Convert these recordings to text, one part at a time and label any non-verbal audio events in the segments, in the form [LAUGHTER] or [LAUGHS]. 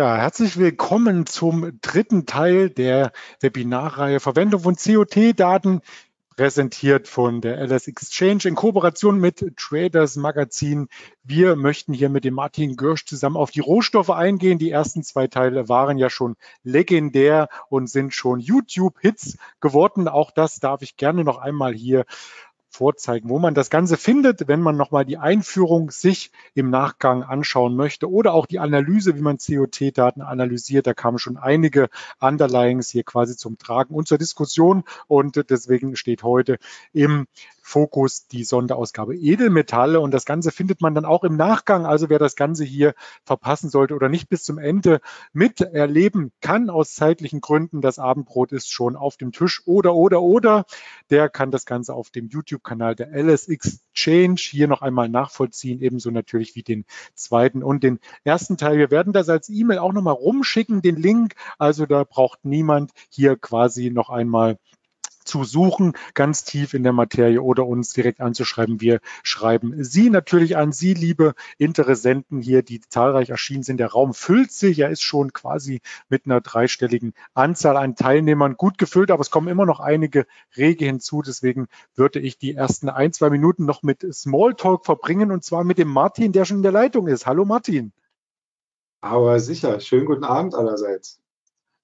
Ja, herzlich willkommen zum dritten Teil der Webinarreihe Verwendung von COT-Daten, präsentiert von der LS Exchange in Kooperation mit Traders Magazin. Wir möchten hier mit dem Martin Görsch zusammen auf die Rohstoffe eingehen. Die ersten zwei Teile waren ja schon legendär und sind schon YouTube-Hits geworden. Auch das darf ich gerne noch einmal hier vorzeigen, wo man das Ganze findet, wenn man nochmal die Einführung sich im Nachgang anschauen möchte oder auch die Analyse, wie man COT-Daten analysiert. Da kamen schon einige Underlyings hier quasi zum Tragen und zur Diskussion und deswegen steht heute im Fokus die Sonderausgabe Edelmetalle und das Ganze findet man dann auch im Nachgang. Also wer das Ganze hier verpassen sollte oder nicht bis zum Ende miterleben kann aus zeitlichen Gründen, das Abendbrot ist schon auf dem Tisch oder oder oder, der kann das Ganze auf dem YouTube-Kanal der LSX Change hier noch einmal nachvollziehen, ebenso natürlich wie den zweiten und den ersten Teil. Wir werden das als E-Mail auch nochmal rumschicken, den Link. Also da braucht niemand hier quasi noch einmal zu suchen, ganz tief in der Materie oder uns direkt anzuschreiben. Wir schreiben Sie natürlich an Sie, liebe Interessenten hier, die zahlreich erschienen sind. Der Raum füllt sich. Er ist schon quasi mit einer dreistelligen Anzahl an Teilnehmern gut gefüllt, aber es kommen immer noch einige Rege hinzu. Deswegen würde ich die ersten ein, zwei Minuten noch mit Smalltalk verbringen und zwar mit dem Martin, der schon in der Leitung ist. Hallo Martin. Aber sicher. Schönen guten Abend allerseits.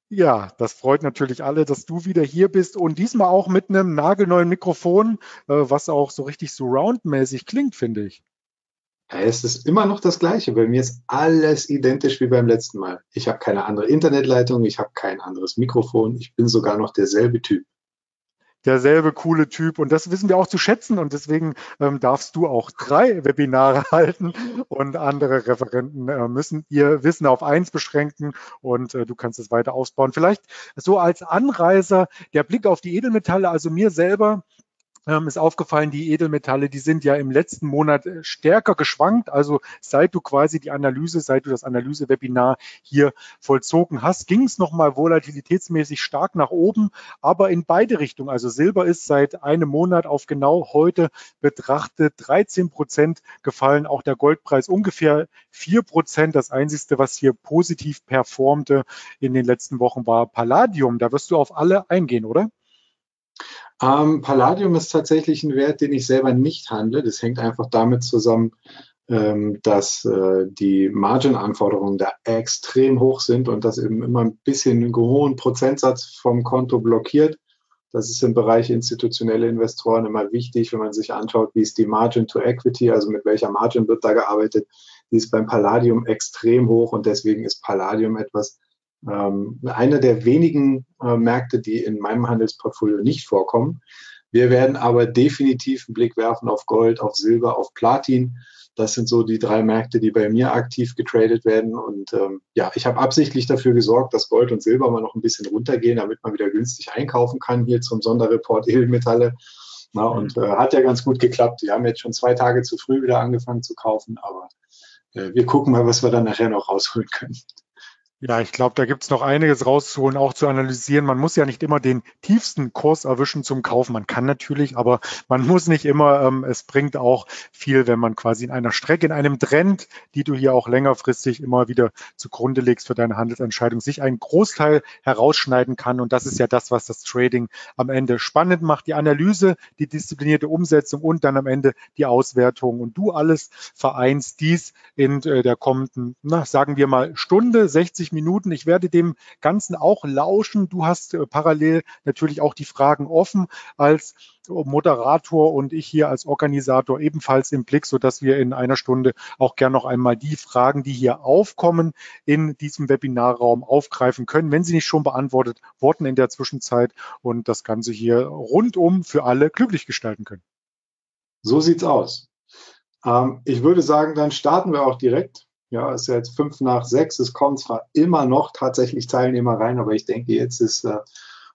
Ja, das freut natürlich alle, dass du wieder hier bist und diesmal auch mit einem nagelneuen Mikrofon, äh, was auch so richtig surroundmäßig klingt, finde ich. Ja, es ist immer noch das Gleiche. Bei mir ist alles identisch wie beim letzten Mal. Ich habe keine andere Internetleitung, ich habe kein anderes Mikrofon, ich bin sogar noch derselbe Typ derselbe coole Typ. Und das wissen wir auch zu schätzen. Und deswegen ähm, darfst du auch drei Webinare [LAUGHS] halten und andere Referenten äh, müssen ihr Wissen auf eins beschränken und äh, du kannst es weiter ausbauen. Vielleicht so als Anreiser der Blick auf die Edelmetalle, also mir selber ähm, ist aufgefallen, die Edelmetalle, die sind ja im letzten Monat äh, stärker geschwankt. Also seit du quasi die Analyse, seit du das Analyse-Webinar hier vollzogen hast, ging es nochmal volatilitätsmäßig stark nach oben, aber in beide Richtungen. Also Silber ist seit einem Monat auf genau heute betrachtet 13 Prozent gefallen. Auch der Goldpreis ungefähr vier Prozent. Das Einzige, was hier positiv performte in den letzten Wochen, war Palladium. Da wirst du auf alle eingehen, oder? Ähm, Palladium ist tatsächlich ein Wert, den ich selber nicht handle. Das hängt einfach damit zusammen, ähm, dass äh, die Margin-Anforderungen da extrem hoch sind und das eben immer ein bisschen einen hohen Prozentsatz vom Konto blockiert. Das ist im Bereich institutionelle Investoren immer wichtig, wenn man sich anschaut, wie ist die Margin to Equity, also mit welcher Margin wird da gearbeitet. Die ist beim Palladium extrem hoch und deswegen ist Palladium etwas, ähm, einer der wenigen äh, Märkte, die in meinem Handelsportfolio nicht vorkommen. Wir werden aber definitiv einen Blick werfen auf Gold, auf Silber, auf Platin. Das sind so die drei Märkte, die bei mir aktiv getradet werden. Und ähm, ja, ich habe absichtlich dafür gesorgt, dass Gold und Silber mal noch ein bisschen runtergehen, damit man wieder günstig einkaufen kann hier zum Sonderreport [LAUGHS] Edelmetalle. Na, und äh, hat ja ganz gut geklappt. Wir haben jetzt schon zwei Tage zu früh wieder angefangen zu kaufen, aber äh, wir gucken mal, was wir dann nachher noch rausholen können. Ja, ich glaube, da gibt's noch einiges rauszuholen, auch zu analysieren. Man muss ja nicht immer den tiefsten Kurs erwischen zum Kaufen. Man kann natürlich, aber man muss nicht immer. Ähm, es bringt auch viel, wenn man quasi in einer Strecke, in einem Trend, die du hier auch längerfristig immer wieder zugrunde legst für deine Handelsentscheidung, sich einen Großteil herausschneiden kann. Und das ist ja das, was das Trading am Ende spannend macht. Die Analyse, die disziplinierte Umsetzung und dann am Ende die Auswertung. Und du alles vereinst dies in äh, der kommenden, na, sagen wir mal, Stunde, 60 90 Minuten. Ich werde dem Ganzen auch lauschen. Du hast äh, parallel natürlich auch die Fragen offen als Moderator und ich hier als Organisator ebenfalls im Blick, so dass wir in einer Stunde auch gern noch einmal die Fragen, die hier aufkommen, in diesem Webinarraum aufgreifen können, wenn sie nicht schon beantwortet wurden in der Zwischenzeit und das Ganze hier rundum für alle glücklich gestalten können. So sieht's aus. Ähm, ich würde sagen, dann starten wir auch direkt. Ja, es ist jetzt fünf nach sechs. Es kommen zwar immer noch tatsächlich Teilnehmer rein, aber ich denke, jetzt ist äh,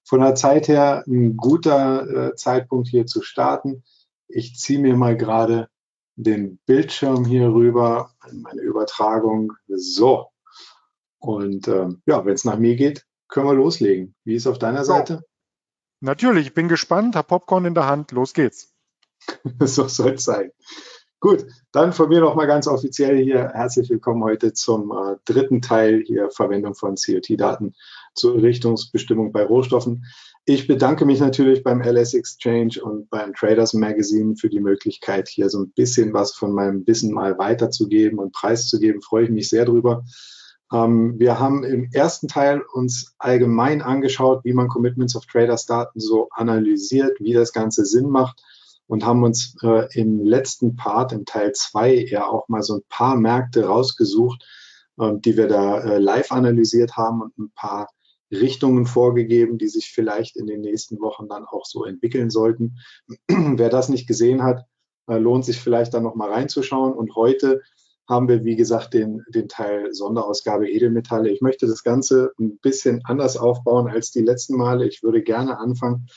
von der Zeit her ein guter äh, Zeitpunkt hier zu starten. Ich ziehe mir mal gerade den Bildschirm hier rüber, meine Übertragung. So. Und ähm, ja, wenn es nach mir geht, können wir loslegen. Wie ist auf deiner Seite? Natürlich, ich bin gespannt, hab Popcorn in der Hand, los geht's. [LAUGHS] so soll es sein. Gut, dann von mir nochmal ganz offiziell hier herzlich willkommen heute zum äh, dritten Teil hier Verwendung von COT-Daten zur Richtungsbestimmung bei Rohstoffen. Ich bedanke mich natürlich beim LS Exchange und beim Traders Magazine für die Möglichkeit, hier so ein bisschen was von meinem Wissen mal weiterzugeben und preiszugeben. Freue ich mich sehr drüber. Ähm, wir haben im ersten Teil uns allgemein angeschaut, wie man Commitments of Traders Daten so analysiert, wie das Ganze Sinn macht und haben uns äh, im letzten Part, im Teil zwei ja auch mal so ein paar Märkte rausgesucht, äh, die wir da äh, live analysiert haben und ein paar Richtungen vorgegeben, die sich vielleicht in den nächsten Wochen dann auch so entwickeln sollten. [CLEARS THROAT] Wer das nicht gesehen hat, äh, lohnt sich vielleicht dann noch mal reinzuschauen. Und heute haben wir, wie gesagt, den, den Teil Sonderausgabe Edelmetalle. Ich möchte das Ganze ein bisschen anders aufbauen als die letzten Male. Ich würde gerne anfangen.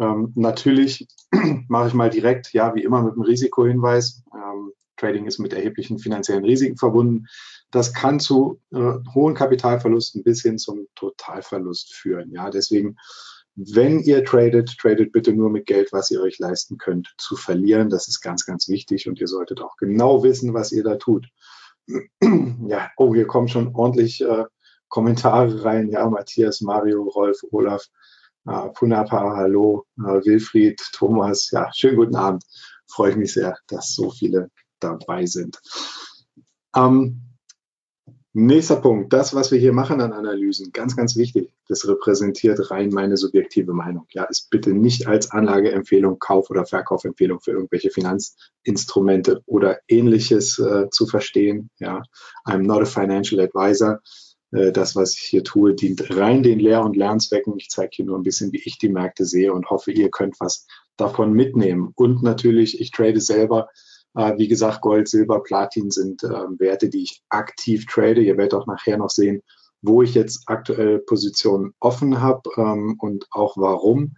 Ähm, natürlich [CLEARS THROAT] mache ich mal direkt, ja, wie immer mit einem Risikohinweis. Ähm, Trading ist mit erheblichen finanziellen Risiken verbunden. Das kann zu äh, hohen Kapitalverlusten bis hin zum Totalverlust führen. Ja, deswegen, wenn ihr tradet, tradet bitte nur mit Geld, was ihr euch leisten könnt, zu verlieren. Das ist ganz, ganz wichtig und ihr solltet auch genau wissen, was ihr da tut. [CLEARS THROAT] ja, oh, hier kommen schon ordentlich äh, Kommentare rein. Ja, Matthias, Mario, Rolf, Olaf, äh, Punapa, hallo, äh, Wilfried, Thomas. Ja, schönen guten Abend. Freue ich mich sehr, dass so viele dabei sind. Ähm, Nächster Punkt. Das, was wir hier machen an Analysen, ganz, ganz wichtig. Das repräsentiert rein meine subjektive Meinung. Ja, ist bitte nicht als Anlageempfehlung, Kauf- oder Verkaufempfehlung für irgendwelche Finanzinstrumente oder ähnliches äh, zu verstehen. Ja, I'm not a financial advisor. Äh, das, was ich hier tue, dient rein den Lehr- und Lernzwecken. Ich zeige hier nur ein bisschen, wie ich die Märkte sehe und hoffe, ihr könnt was davon mitnehmen. Und natürlich, ich trade selber äh, wie gesagt, Gold, Silber, Platin sind äh, Werte, die ich aktiv trade. Ihr werdet auch nachher noch sehen, wo ich jetzt aktuell Positionen offen habe ähm, und auch warum.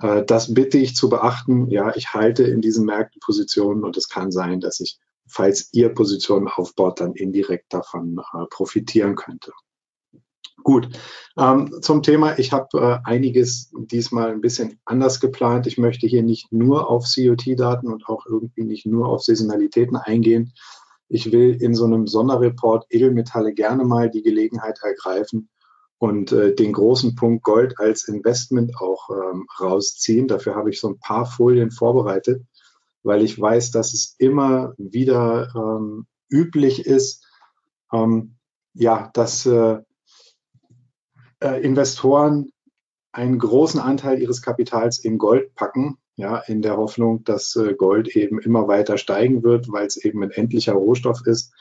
Äh, das bitte ich zu beachten. Ja, ich halte in diesen Märkten Positionen und es kann sein, dass ich, falls ihr Positionen aufbaut, dann indirekt davon äh, profitieren könnte. Gut, ähm, zum Thema, ich habe äh, einiges diesmal ein bisschen anders geplant. Ich möchte hier nicht nur auf COT-Daten und auch irgendwie nicht nur auf Saisonalitäten eingehen. Ich will in so einem Sonderreport Edelmetalle gerne mal die Gelegenheit ergreifen und äh, den großen Punkt Gold als Investment auch ähm, rausziehen. Dafür habe ich so ein paar Folien vorbereitet, weil ich weiß, dass es immer wieder ähm, üblich ist, ähm, ja, dass äh, äh, Investoren einen großen Anteil ihres Kapitals in Gold packen, ja, in der Hoffnung, dass äh, Gold eben immer weiter steigen wird, weil es eben ein endlicher Rohstoff ist.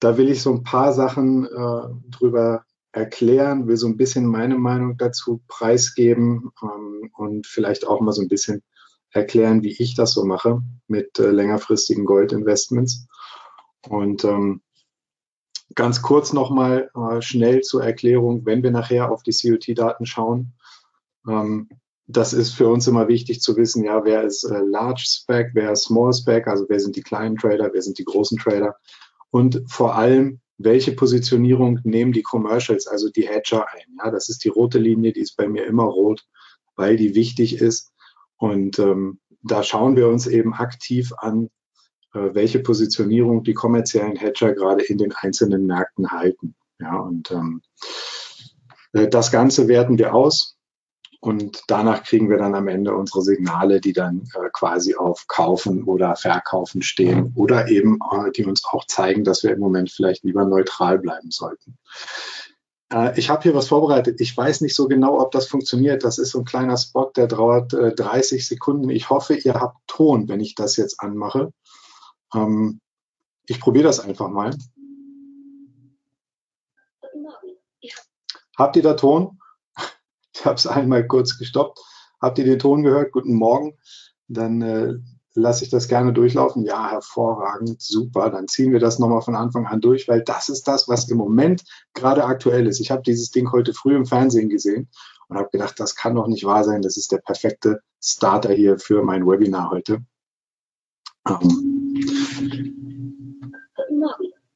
Da will ich so ein paar Sachen äh, drüber erklären, will so ein bisschen meine Meinung dazu preisgeben ähm, und vielleicht auch mal so ein bisschen erklären, wie ich das so mache mit äh, längerfristigen Goldinvestments. Und ähm, Ganz kurz nochmal äh, schnell zur Erklärung, wenn wir nachher auf die COT-Daten schauen. Ähm, das ist für uns immer wichtig zu wissen, ja, wer ist äh, Large Spec, wer ist Small Spec, also wer sind die kleinen Trader, wer sind die großen Trader und vor allem, welche Positionierung nehmen die Commercials, also die Hedger ein. Ja, das ist die rote Linie, die ist bei mir immer rot, weil die wichtig ist. Und ähm, da schauen wir uns eben aktiv an, äh, welche Positionierung die kommerziellen Hedger gerade in den einzelnen Märkten halten. Ja, und ähm, äh, das Ganze werten wir aus und danach kriegen wir dann am Ende unsere Signale, die dann äh, quasi auf Kaufen oder Verkaufen stehen oder eben, äh, die uns auch zeigen, dass wir im Moment vielleicht lieber neutral bleiben sollten. Äh, ich habe hier was vorbereitet. Ich weiß nicht so genau, ob das funktioniert. Das ist so ein kleiner Spot, der dauert 30 äh, Sekunden. Ich hoffe, ihr habt Ton, wenn ich das jetzt anmache. Ähm, ich probiere das einfach mal. Habt ihr da Ton? [LAUGHS] Ich habe es einmal kurz gestoppt. Habt ihr den Ton gehört? Guten Morgen. Dann äh, lasse ich das gerne durchlaufen. Ja, hervorragend, super. Dann ziehen wir das nochmal von Anfang an durch, weil das ist das, was im Moment gerade aktuell ist. Ich habe dieses Ding heute früh im Fernsehen gesehen und habe gedacht, das kann doch nicht wahr sein. Das ist der perfekte Starter hier für mein Webinar heute. Ähm.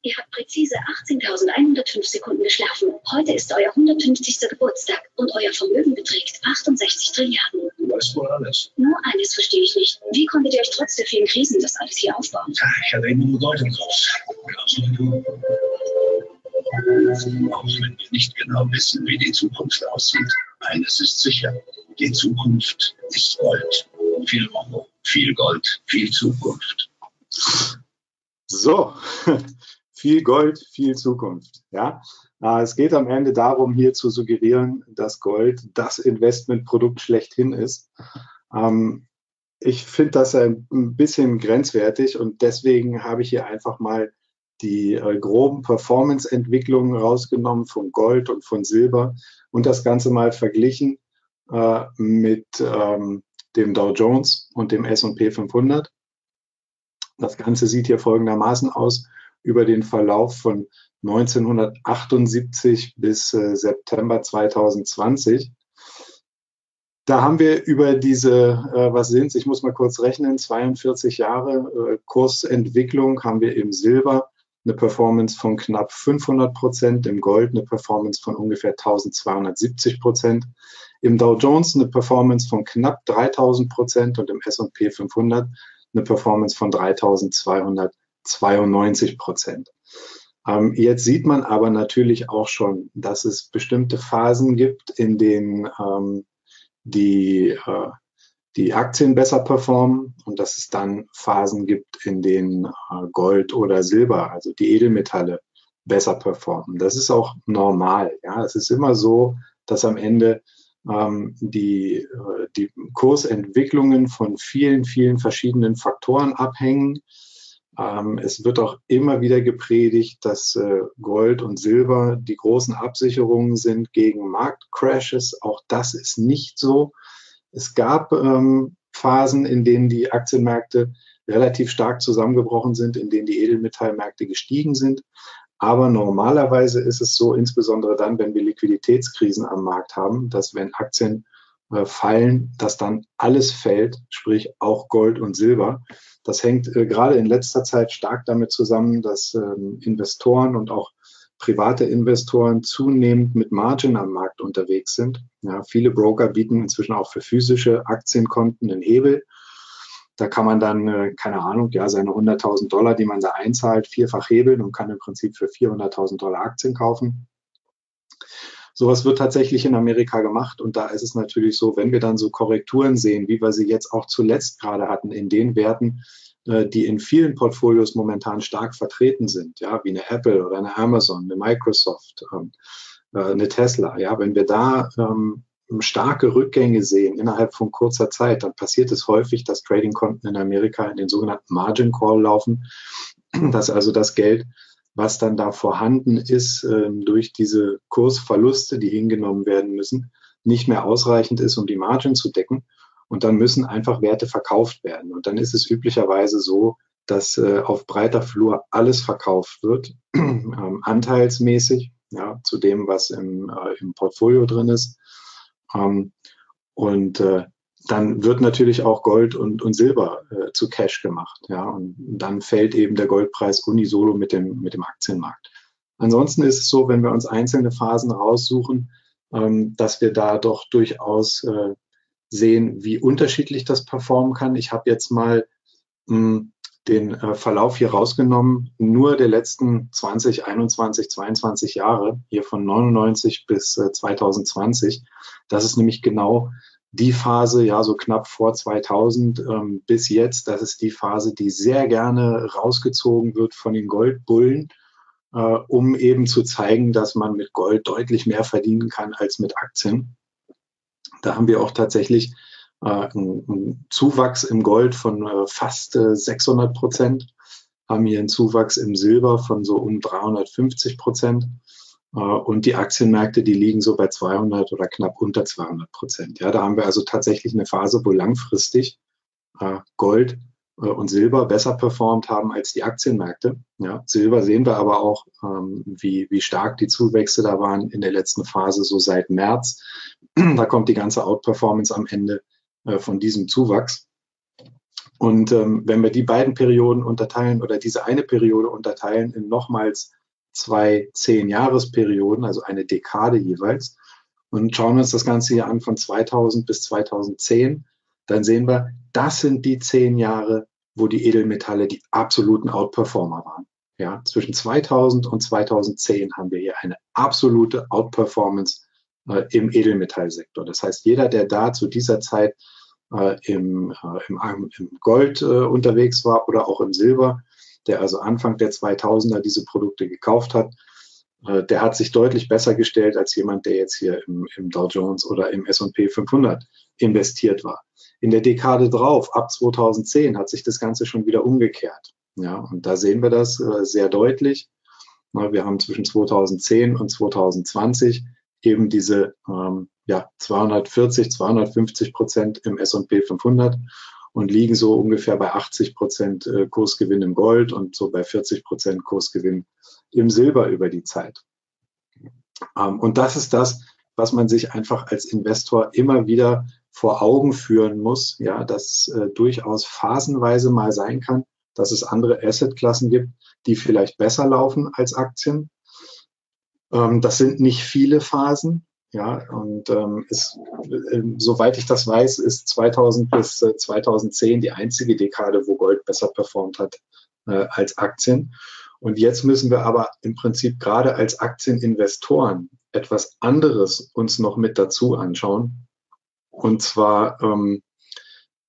Ihr habt präzise 18.105 Sekunden geschlafen. Heute ist euer 150. Geburtstag und euer Vermögen beträgt 68 Trilliarden weißt wohl alles. Nur eines verstehe ich nicht. Wie konntet ihr euch trotz der vielen Krisen das alles hier aufbauen? Ich hatte immer nur Gold im Kopf. Genauso wie du. Auch wenn wir nicht genau wissen, wie die Zukunft aussieht. Eines ist sicher. Die Zukunft ist Gold. Viel Euro, viel Gold, viel Zukunft. So, viel Gold, viel Zukunft. Ja, äh, es geht am Ende darum, hier zu suggerieren, dass Gold das Investmentprodukt schlechthin ist. Ähm, ich finde das ein bisschen grenzwertig und deswegen habe ich hier einfach mal die äh, groben Performance-Entwicklungen rausgenommen von Gold und von Silber und das Ganze mal verglichen äh, mit ähm, dem Dow Jones und dem S&P 500. Das Ganze sieht hier folgendermaßen aus über den Verlauf von 1978 bis äh, September 2020. Da haben wir über diese, äh, was sind ich muss mal kurz rechnen, 42 Jahre äh, Kursentwicklung haben wir im Silber. Eine Performance von knapp 500 Prozent, im Gold eine Performance von ungefähr 1270 Prozent, im Dow Jones eine Performance von knapp 3000 Prozent und im S&P 500 eine Performance von 3292 Prozent. Ähm, jetzt sieht man aber natürlich auch schon, dass es bestimmte Phasen gibt, in denen ähm, die, äh, die Aktien besser performen und dass es dann Phasen gibt, in denen äh, Gold oder Silber, also die Edelmetalle, besser performen. Das ist auch normal. Ja, es ist immer so, dass am Ende ähm, die, äh, die Kursentwicklungen von vielen, vielen verschiedenen Faktoren abhängen. Ähm, es wird auch immer wieder gepredigt, dass äh, Gold und Silber die großen Absicherungen sind gegen Marktcrashes. Auch das ist nicht so. Es gab ähm, Phasen, in denen die Aktienmärkte relativ stark zusammengebrochen sind, in denen die Edelmetallmärkte gestiegen sind. Aber normalerweise ist es so, insbesondere dann, wenn wir Liquiditätskrisen am Markt haben, dass wenn Aktien fallen, dass dann alles fällt, sprich auch Gold und Silber. Das hängt äh, gerade in letzter Zeit stark damit zusammen, dass ähm, Investoren und auch private Investoren zunehmend mit Margin am Markt unterwegs sind. Ja, viele Broker bieten inzwischen auch für physische Aktienkonten einen Hebel da kann man dann, äh, keine Ahnung, ja, seine 100.000 Dollar, die man da einzahlt, vierfach hebeln und kann im Prinzip für 400.000 Dollar Aktien kaufen. Sowas wird tatsächlich in Amerika gemacht und da ist es natürlich so, wenn wir dann so Korrekturen sehen, wie wir sie jetzt auch zuletzt gerade hatten in den Werten, äh, die in vielen Portfolios momentan stark vertreten sind, ja, wie eine Apple oder eine Amazon, eine Microsoft, ähm, äh, eine Tesla, ja, wenn wir da ähm, starke Rückgänge sehen innerhalb von kurzer Zeit, dann passiert es häufig, dass Trading-Konten in Amerika in den sogenannten Margin Call laufen, [CLEARS THROAT] dass also das Geld, was dann da vorhanden ist, ähm, durch diese Kursverluste, die hingenommen werden müssen, nicht mehr ausreichend ist, um die Margin zu decken. Und dann müssen einfach Werte verkauft werden. Und dann ist es üblicherweise so, dass äh, auf breiter Flur alles verkauft wird, [CLEARS THROAT] ähm, anteilsmäßig, ja, zu dem, was im, äh, im Portfolio drin ist. Ähm, und äh, dann wird natürlich auch Gold und, und Silber äh, zu Cash gemacht. Ja, und dann fällt eben der Goldpreis unisolo mit dem, mit dem Aktienmarkt. Ansonsten ist es so, wenn wir uns einzelne Phasen raussuchen, ähm, dass wir da doch durchaus äh, sehen, wie unterschiedlich das performen kann. Ich habe jetzt mal mh, hm, den äh, Verlauf hier rausgenommen, nur der letzten 20, 21, 22 Jahre, hier von 99 bis äh, 2020. Das ist nämlich genau die Phase, ja, so knapp vor 2000 ähm, bis jetzt. Das ist die Phase, die sehr gerne rausgezogen wird von den Goldbullen, äh, um eben zu zeigen, dass man mit Gold deutlich mehr verdienen kann als mit Aktien. Da haben wir auch tatsächlich äh, einen Zuwachs im Gold von äh, fast 600 äh, Prozent, haben hier einen Zuwachs im Silber von so um 350 Prozent. Und die Aktienmärkte, die liegen so bei 200 oder knapp unter 200 Prozent. Ja, da haben wir also tatsächlich eine Phase, wo langfristig Gold und Silber besser performt haben als die Aktienmärkte. Ja, Silber sehen wir aber auch, ähm, wie, wie stark die Zuwächse da waren in der letzten Phase, so seit März. [CLEARS THROAT] Da kommt die ganze Outperformance am Ende äh, von diesem Zuwachs. Und ähm, wenn wir die beiden Perioden unterteilen oder diese eine Periode unterteilen in nochmals zwei Zehn-Jahres-Perioden, also eine Dekade jeweils, und schauen uns das Ganze hier an von 2000 bis 2010, dann sehen wir, das sind die zehn Jahre, wo die Edelmetalle die absoluten Outperformer waren. Ja, zwischen 2000 und 2010 haben wir hier eine absolute Outperformance äh, im Edelmetallsektor. Das heißt, jeder, der da zu dieser Zeit äh, im, äh, im, im, Gold äh, unterwegs war oder auch im Silber, der also Anfang der 2000er diese Produkte gekauft hat, äh, der hat sich deutlich besser gestellt als jemand, der jetzt hier im, im Dow Jones oder im S&P 500 investiert war. In der Dekade drauf, ab 2010, hat sich das Ganze schon wieder umgekehrt. Ja, und da sehen wir das äh, sehr deutlich. Wir haben zwischen 2010 und 2020 eben diese ähm, ja, 240, 250 Prozent im S&P 500 und liegen so ungefähr bei 80 Prozent äh, Kursgewinn im Gold und so bei 40 Prozent Kursgewinn im Silber über die Zeit. Ähm, und das ist das, was man sich einfach als Investor immer wieder vor Augen führen muss, ja, dass äh, durchaus phasenweise mal sein kann, dass es andere Assetklassen gibt, die vielleicht besser laufen als Aktien. Ähm, das sind nicht viele Phasen, ja, und ähm, ist, äh, soweit ich das weiß, ist 2000 bis äh, 2010 die einzige Dekade, wo Gold besser performt hat äh, als Aktien. Und jetzt müssen wir aber im Prinzip gerade als Aktieninvestoren etwas anderes uns noch mit dazu anschauen. Und zwar ähm,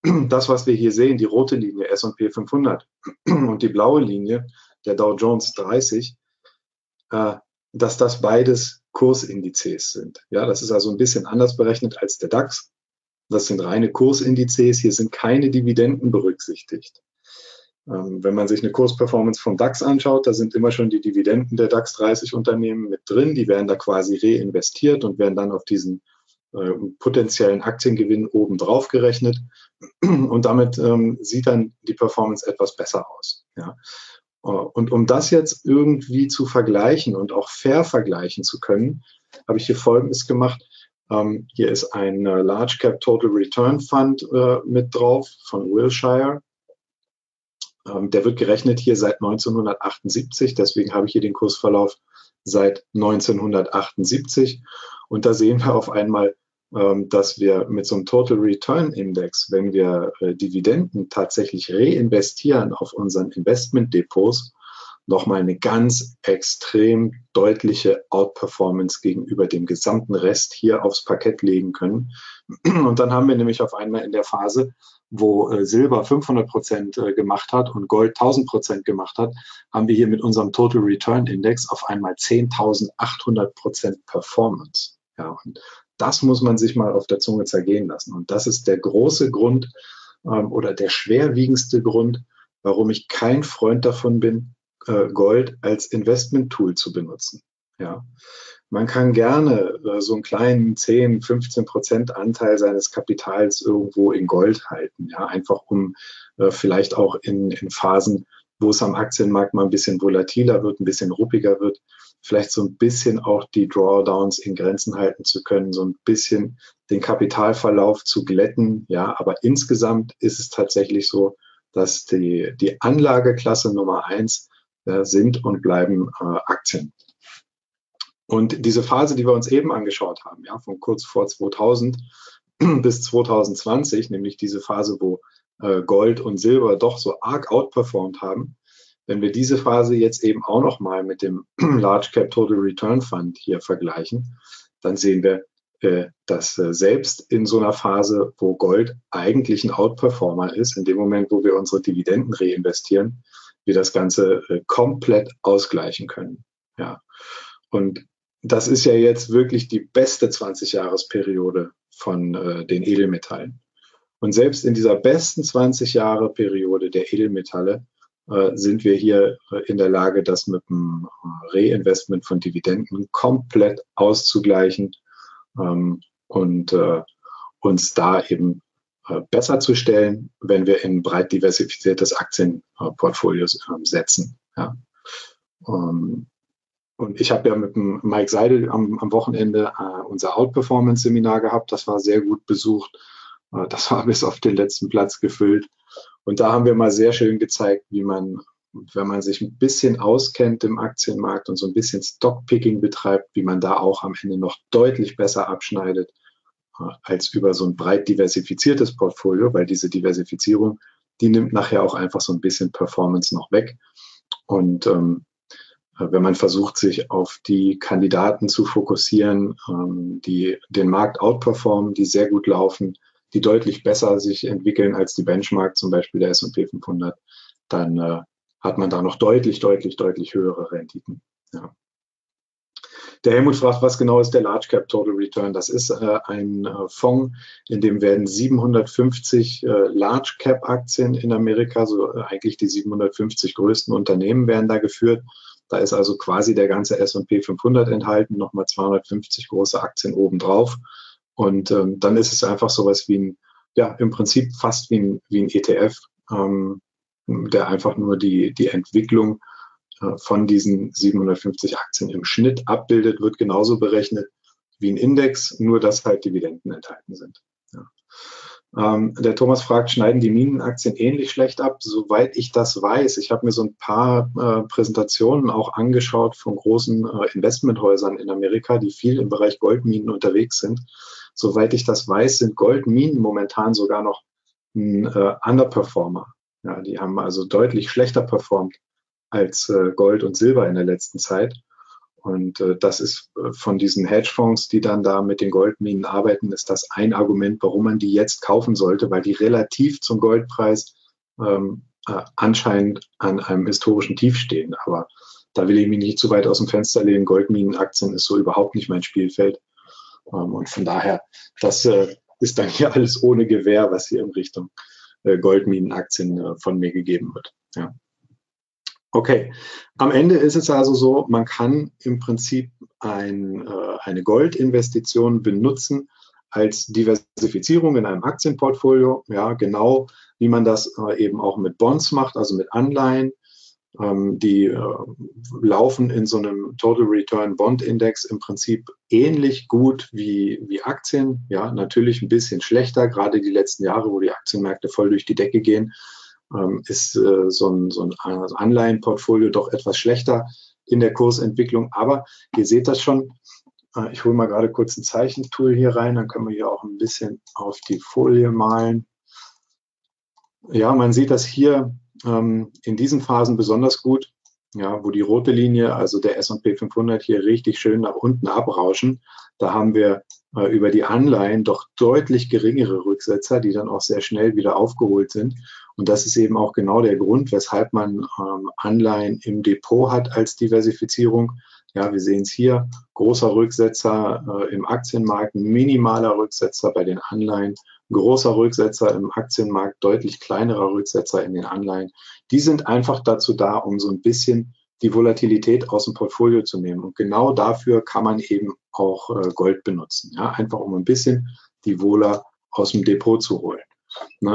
das, was wir hier sehen, die rote Linie S&P 500 und die blaue Linie der Dow Jones 30, äh, dass das beides Kursindizes sind. Ja, das ist also ein bisschen anders berechnet als der DAX. Das sind reine Kursindizes. Hier sind keine Dividenden berücksichtigt. Ähm, wenn man sich eine Kursperformance vom DAX anschaut, da sind immer schon die Dividenden der DAX 30 Unternehmen mit drin. Die werden da quasi reinvestiert und werden dann auf diesen äh, potenziellen Aktiengewinn oben drauf gerechnet. Und damit ähm, sieht dann die Performance etwas besser aus. Ja. Äh, und um das jetzt irgendwie zu vergleichen und auch fair vergleichen zu können, habe ich hier Folgendes gemacht. Ähm, hier ist ein äh, Large Cap Total Return Fund äh, mit drauf von Wilshire. Ähm, der wird gerechnet hier seit 1978. Deswegen habe ich hier den Kursverlauf seit 1978. Und da sehen wir auf einmal, dass wir mit so einem Total Return Index, wenn wir äh, Dividenden tatsächlich reinvestieren auf unseren Investmentdepots, nochmal eine ganz extrem deutliche Outperformance gegenüber dem gesamten Rest hier aufs Parkett legen können. Und dann haben wir nämlich auf einmal in der Phase, wo äh, Silber 500 Prozent äh, gemacht hat und Gold 1000 Prozent gemacht hat, haben wir hier mit unserem Total Return Index auf einmal 10.800 Prozent Performance. Ja, und das muss man sich mal auf der Zunge zergehen lassen. Und das ist der große Grund ähm, oder der schwerwiegendste Grund, warum ich kein Freund davon bin, äh, Gold als Investment-Tool zu benutzen. Ja. Man kann gerne äh, so einen kleinen 10, 15 Prozent Anteil seines Kapitals irgendwo in Gold halten, ja, einfach um äh, vielleicht auch in, in Phasen, wo es am Aktienmarkt mal ein bisschen volatiler wird, ein bisschen ruppiger wird, vielleicht so ein bisschen auch die Drawdowns in Grenzen halten zu können, so ein bisschen den Kapitalverlauf zu glätten. Ja, aber insgesamt ist es tatsächlich so, dass die, die Anlageklasse Nummer eins äh, sind und bleiben äh, Aktien. Und diese Phase, die wir uns eben angeschaut haben, ja, von kurz vor 2000 [CLEARS THROAT] bis 2020, nämlich diese Phase, wo äh, Gold und Silber doch so arg outperformed haben, wenn wir diese Phase jetzt eben auch noch mal mit dem [CLEARS THROAT] Large Cap Total Return Fund hier vergleichen, dann sehen wir, äh, dass äh, selbst in so einer Phase, wo Gold eigentlich ein Outperformer ist, in dem Moment, wo wir unsere Dividenden reinvestieren, wir das Ganze äh, komplett ausgleichen können. Ja. Und das ist ja jetzt wirklich die beste 20-Jahres-Periode von den Edelmetallen. Und selbst in dieser besten 20 Jahre Periode der Edelmetalle sind wir hier äh, in der Lage, das mit dem äh, Reinvestment von Dividenden komplett auszugleichen ähm, und äh, uns da eben äh, besser zu stellen, wenn wir in breit diversifiziertes Aktienportfolio äh, setzen. Ähm, und ich habe ja mit dem Mike Seidel am, Wochenende äh, unser Outperformance-Seminar gehabt. Das war sehr gut besucht. Äh, das [LAUGHS] war bis auf den letzten Platz gefüllt. Und da haben wir mal sehr schön gezeigt, wie man wenn man sich ein bisschen auskennt im Aktienmarkt und so ein bisschen Stockpicking betreibt, wie man da auch am Ende noch deutlich besser abschneidet äh, als über so ein breit diversifiziertes Portfolio, weil diese Diversifizierung, die nimmt nachher auch einfach so ein bisschen Performance noch weg. Und ähm, äh, wenn man versucht, sich auf die Kandidaten zu fokussieren, ähm, die den Markt outperformen, die sehr gut laufen, die deutlich besser sich entwickeln als die Benchmark, zum Beispiel der S&P 500, dann äh, hat man da noch deutlich, deutlich, deutlich höhere Renditen. Ja. Der Helmut fragt, was genau ist der Large Cap Total Return? Das ist äh, ein äh, Fonds, in dem werden 750 äh, Large Cap Aktien in Amerika, so äh, eigentlich die 750 größten Unternehmen werden da geführt. Da ist also quasi der ganze S&P 500 enthalten, nochmal 250 große Aktien obendrauf. Und ähm, dann ist es einfach sowas wie ein, ja, im Prinzip fast wie ein, wie ein ETF, ähm, der einfach nur die, die Entwicklung äh, von diesen 750 Aktien im Schnitt abbildet, wird genauso berechnet wie ein Index, nur dass halt Dividenden enthalten sind. Ja. Ähm, der Thomas fragt, schneiden die Minenaktien ähnlich schlecht ab? Soweit ich das weiß, ich habe mir so ein paar äh, Präsentationen auch angeschaut von großen äh, Investmenthäusern in Amerika, die viel im Bereich Goldminen unterwegs sind. Soweit ich das weiß, sind Goldminen momentan sogar noch ein äh, Underperformer. Ja, die haben also deutlich schlechter performt als äh, Gold und Silber in der letzten Zeit. Und äh, das ist äh, von diesen Hedgefonds, die dann da mit den Goldminen arbeiten, ist das ein Argument, warum man die jetzt kaufen sollte, weil die relativ zum Goldpreis ähm, äh, anscheinend an einem historischen Tief stehen. Aber da will ich mich nicht zu weit aus dem Fenster lehnen. Goldminenaktien ist so überhaupt nicht mein Spielfeld. Ähm, und von daher, das äh, ist dann hier [LAUGHS] alles ohne Gewähr, was hier in Richtung äh, Goldminenaktien äh, von mir gegeben wird. Ja. Okay, am Ende ist es also so, man kann im Prinzip ein, eine Goldinvestition benutzen als Diversifizierung in einem Aktienportfolio, ja, genau wie man das eben auch mit Bonds macht, also mit Anleihen. Ähm, die äh, laufen in so einem Total Return Bond Index im Prinzip ähnlich gut wie, wie Aktien. Ja, natürlich ein bisschen schlechter, gerade die letzten Jahre, wo die Aktienmärkte voll durch die Decke gehen ähm, ist äh, so ein, so ein Anleihenportfolio doch etwas schlechter in der Kursentwicklung. Aber ihr seht das schon. Äh, ich hole mal gerade kurz ein Zeichentool hier rein, dann können wir hier auch ein bisschen auf die Folie malen. Ja, man sieht das hier ähm, in diesen Phasen besonders gut, ja, wo die rote Linie, also der S&P 500 hier richtig schön nach unten abrauschen. Da haben wir äh, über die Anleihen doch deutlich geringere Rücksetzer, die dann auch sehr schnell wieder aufgeholt sind. Und das ist eben auch genau der Grund, weshalb man ähm, Anleihen im Depot hat als Diversifizierung. Ja, wir sehen es hier, großer Rücksetzer äh, im Aktienmarkt, minimaler Rücksetzer bei den Anleihen, großer Rücksetzer im Aktienmarkt, deutlich kleinerer Rücksetzer in den Anleihen. Die sind einfach dazu da, um so ein bisschen die Volatilität aus dem Portfolio zu nehmen. Und genau dafür kann man eben auch äh, Gold benutzen. Ja, einfach um ein bisschen die Wohler aus dem Depot zu holen.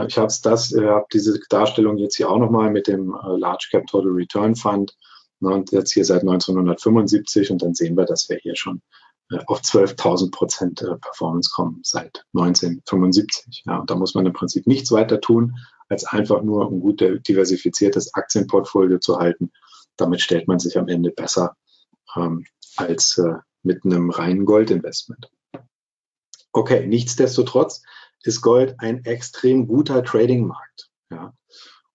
Ich habe das, äh, diese Darstellung jetzt hier auch nochmal mit dem äh, Large Cap Total Return Fund und jetzt hier seit 1975 und dann sehen wir, dass wir hier schon auf 12.000 Prozent äh, Performance kommen seit 1975. Ja, und da muss man im Prinzip nichts weiter tun, als einfach nur ein gut diversifiziertes Aktienportfolio zu halten. Damit stellt man sich am Ende besser ähm, als äh, mit einem reinen Goldinvestment. Okay, nichtsdestotrotz ist Gold ein extrem guter Trading-Markt. Ja.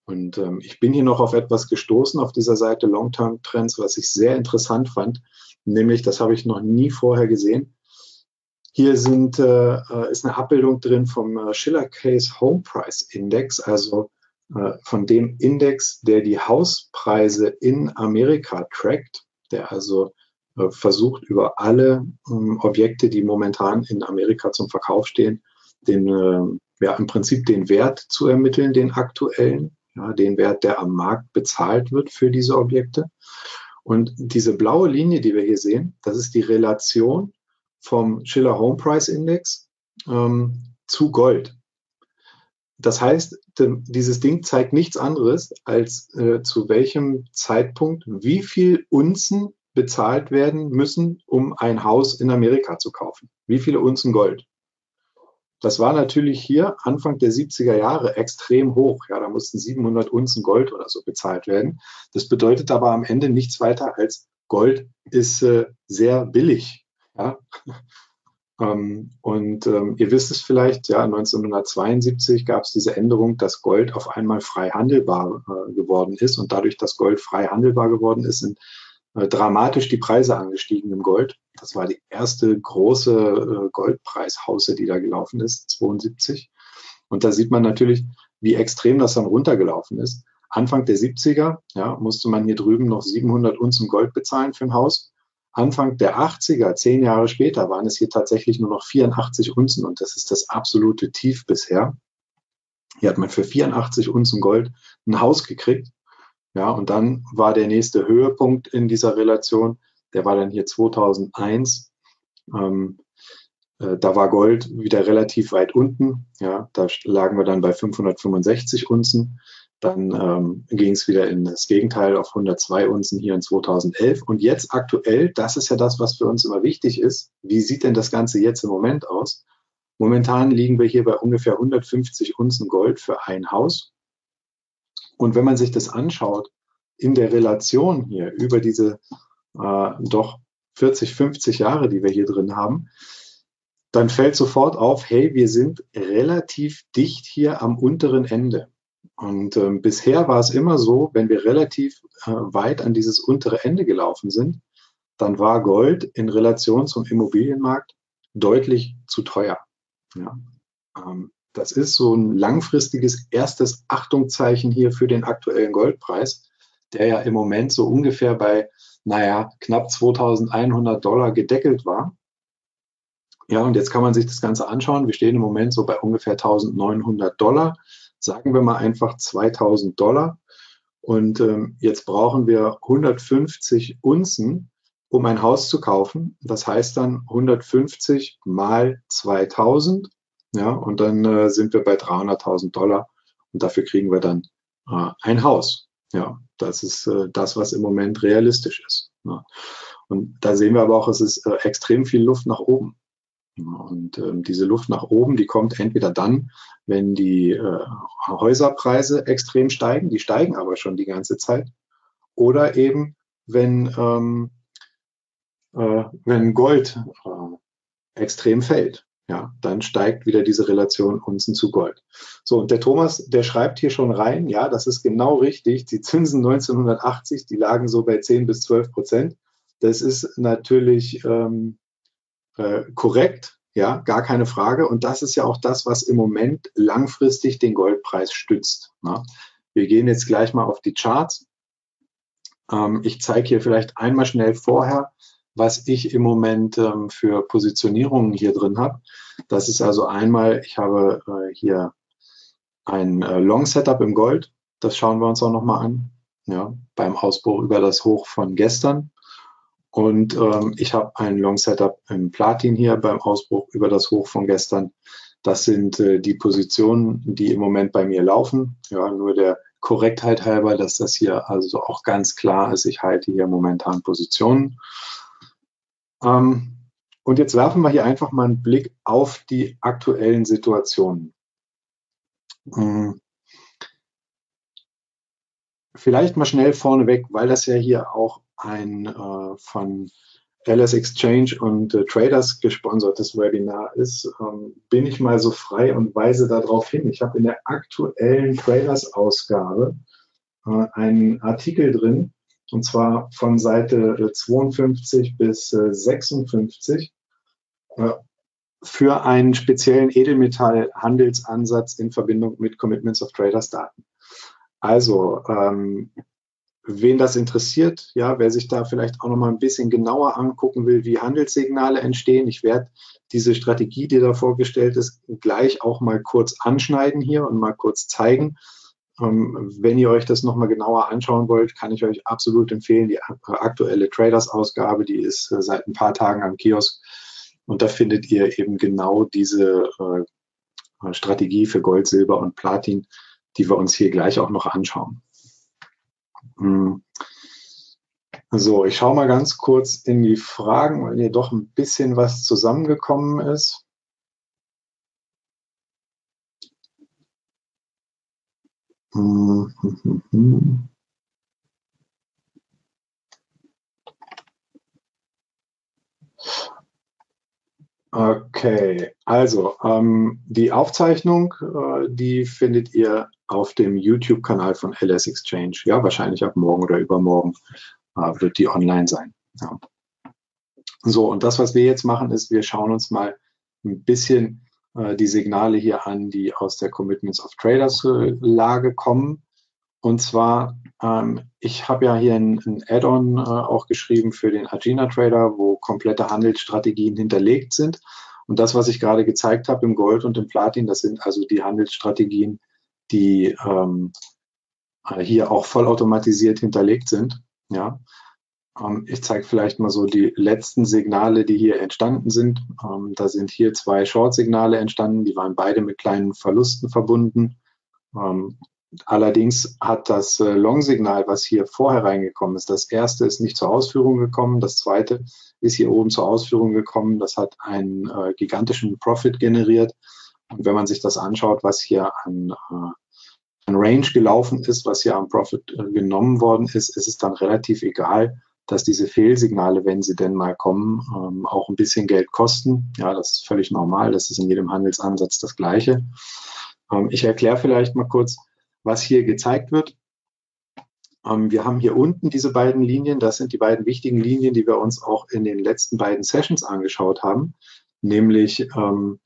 Und ähm, ich bin hier noch auf etwas gestoßen auf dieser Seite Long-Term Trends, was ich sehr interessant fand. Nämlich, das habe ich noch nie vorher gesehen. Hier sind, äh, äh ist eine Abbildung drin vom äh, Schiller Case Home Price Index, also äh, von dem Index, der die Hauspreise in Amerika trackt, der also äh, versucht, über alle ähm, Objekte, die momentan in Amerika zum Verkauf stehen, den, äh, ja, im Prinzip den Wert zu ermitteln, den aktuellen, ja, den Wert, der am Markt bezahlt wird für diese Objekte. Und diese blaue Linie, die wir hier sehen, das ist die Relation vom Schiller Home Price Index ähm, zu Gold. Das heißt, dieses Ding zeigt nichts anderes, als äh, zu welchem Zeitpunkt wie viel Unzen bezahlt werden müssen, um ein Haus in Amerika zu kaufen. Wie viele Unzen Gold? Das war natürlich hier Anfang der 70er Jahre extrem hoch. Ja, da mussten 700 Unzen Gold oder so bezahlt werden. Das bedeutet aber am Ende nichts weiter als Gold ist äh, sehr billig. Ja. [LAUGHS] ähm, und ähm, ihr wisst es vielleicht, ja, 1972 gab es diese Änderung, dass Gold auf einmal frei handelbar äh, geworden ist. Und dadurch, dass Gold frei handelbar geworden ist, sind dramatisch die Preise angestiegen im Gold. Das war die erste große äh, Goldpreishause, die da gelaufen ist, 72. Und da sieht man natürlich, wie extrem das dann runtergelaufen ist. Anfang der 70er ja, musste man hier drüben noch 700 Unzen Gold bezahlen für ein Haus. Anfang der 80er, zehn Jahre später, waren es hier tatsächlich nur noch 84 Unzen und das ist das absolute Tief bisher. Hier hat man für 84 Unzen Gold ein Haus gekriegt. Ja, und dann war der nächste Höhepunkt in dieser Relation, der war dann hier 2001. Ähm, äh, da war Gold wieder relativ weit unten. Ja, da lagen wir dann bei 565 Unzen. Dann ähm, ging es wieder in das Gegenteil auf 102 Unzen hier in 2011. Und jetzt aktuell, das ist ja das, was für uns immer wichtig ist. Wie sieht denn das Ganze jetzt im Moment aus? Momentan liegen wir hier bei ungefähr 150 Unzen Gold für ein Haus. Und wenn man sich das anschaut, in der Relation hier über diese äh, doch 40, 50 Jahre, die wir hier drin haben, dann fällt sofort auf, hey, wir sind relativ dicht hier am unteren Ende. Und ähm, bisher war es immer so, wenn wir relativ äh, weit an dieses untere Ende gelaufen sind, dann war Gold in Relation zum Immobilienmarkt deutlich zu teuer. Ja. Ähm, das ist so ein langfristiges erstes Achtungszeichen hier für den aktuellen Goldpreis, der ja im Moment so ungefähr bei, naja, knapp 2100 Dollar gedeckelt war. Ja, und jetzt kann man sich das Ganze anschauen. Wir stehen im Moment so bei ungefähr 1900 Dollar. Sagen wir mal einfach 2000 Dollar. Und ähm, jetzt brauchen wir 150 Unzen, um ein Haus zu kaufen. Das heißt dann 150 mal 2000 ja, und dann äh, sind wir bei 300.000 Dollar und dafür kriegen wir dann äh, ein Haus. Ja, das ist äh, das, was im Moment realistisch ist. Ja. Und da sehen wir aber auch, es ist äh, extrem viel Luft nach oben. Und ähm, diese Luft nach oben, die kommt entweder dann, wenn die äh, Häuserpreise extrem steigen, die steigen aber schon die ganze Zeit, oder eben wenn, ähm, äh, wenn Gold äh, extrem fällt ja, dann steigt wieder diese Relation Unzen zu Gold. So, und der Thomas, der schreibt hier schon rein, ja, das ist genau richtig. Die Zinsen 1980, die lagen so bei 10 bis 12 Prozent. Das ist natürlich ähm, äh, korrekt, ja, gar keine Frage. Und das ist ja auch das, was im Moment langfristig den Goldpreis stützt. Ne? Wir gehen jetzt gleich mal auf die Charts. Ähm, ich zeige hier vielleicht einmal schnell vorher, was ich im Moment ähm, für Positionierungen hier drin habe. Das ist also einmal, ich habe äh, hier ein äh, Long Setup im Gold. Das schauen wir uns auch nochmal an. Ja, beim Ausbruch über das Hoch von gestern. Und ähm, ich habe ein Long Setup im Platin hier beim Ausbruch über das Hoch von gestern. Das sind äh, die Positionen, die im Moment bei mir laufen. Ja, nur der Korrektheit halber, dass das hier also auch ganz klar ist. Ich halte hier momentan Positionen. Ähm, und jetzt werfen wir hier einfach mal einen Blick auf die aktuellen Situationen. Hm. Vielleicht mal schnell vorneweg, weil das ja hier auch ein äh, von LS Exchange und äh, Traders gesponsertes Webinar ist, ähm, bin ich mal so frei und weise darauf hin. Ich habe in der aktuellen Traders-Ausgabe äh, einen Artikel drin, und zwar von Seite 52 äh, bis 56 äh, äh, für einen speziellen Edelmetallhandelsansatz in Verbindung mit Commitments of Traders Daten. Also, ähm, wen das interessiert, ja, wer sich da vielleicht auch noch mal ein bisschen genauer angucken will, wie Handelssignale entstehen. Ich werde diese Strategie, die da vorgestellt ist, gleich auch mal kurz anschneiden hier und mal kurz zeigen. Ähm, wenn ihr euch das nochmal genauer anschauen wollt, kann ich euch absolut empfehlen, die aktuelle Traders-Ausgabe, die ist äh, seit ein paar Tagen am Kiosk. Und da findet ihr eben genau diese äh, Strategie für Gold, Silber und Platin, die wir uns hier gleich auch noch anschauen. Hm. So, ich schaue mal ganz kurz in die Fragen, weil hier doch ein bisschen was zusammengekommen ist. Okay, also ähm, die Aufzeichnung, äh, die findet ihr auf dem YouTube-Kanal von LS Exchange. Ja, wahrscheinlich ab morgen oder übermorgen äh, wird die online sein. Ja. So, und das, was wir jetzt machen, ist, wir schauen uns mal ein bisschen die Signale hier an, die aus der Commitments of Traders äh, Lage kommen. Und zwar, ähm, ich habe ja hier ein, ein Add-on äh, auch geschrieben für den Agena Trader, wo komplette Handelsstrategien hinterlegt sind. Und das, was ich gerade gezeigt habe im Gold und im Platin, das sind also die Handelsstrategien, die ähm, hier auch vollautomatisiert hinterlegt sind. Ja, ich zeige vielleicht mal so die letzten Signale, die hier entstanden sind. Ähm, da sind hier zwei Short-Signale entstanden, die waren beide mit kleinen Verlusten verbunden. Ähm, allerdings hat das äh, Long-Signal, was hier vorher reingekommen ist, das erste ist nicht zur Ausführung gekommen, das zweite ist hier oben zur Ausführung gekommen. Das hat einen äh, gigantischen Profit generiert. Und wenn man sich das anschaut, was hier an, äh, an Range gelaufen ist, was hier am Profit genommen worden ist, ist es dann relativ egal, dass diese Fehlsignale, wenn sie denn mal kommen, ähm, auch ein bisschen Geld kosten. Ja, das ist völlig normal. Das ist in jedem Handelsansatz das Gleiche. Ähm, ich erkläre vielleicht mal kurz, was hier gezeigt wird. Ähm, wir haben hier unten diese beiden Linien. Das sind die beiden wichtigen Linien, die wir uns auch in den letzten beiden Sessions angeschaut haben, nämlich ähm,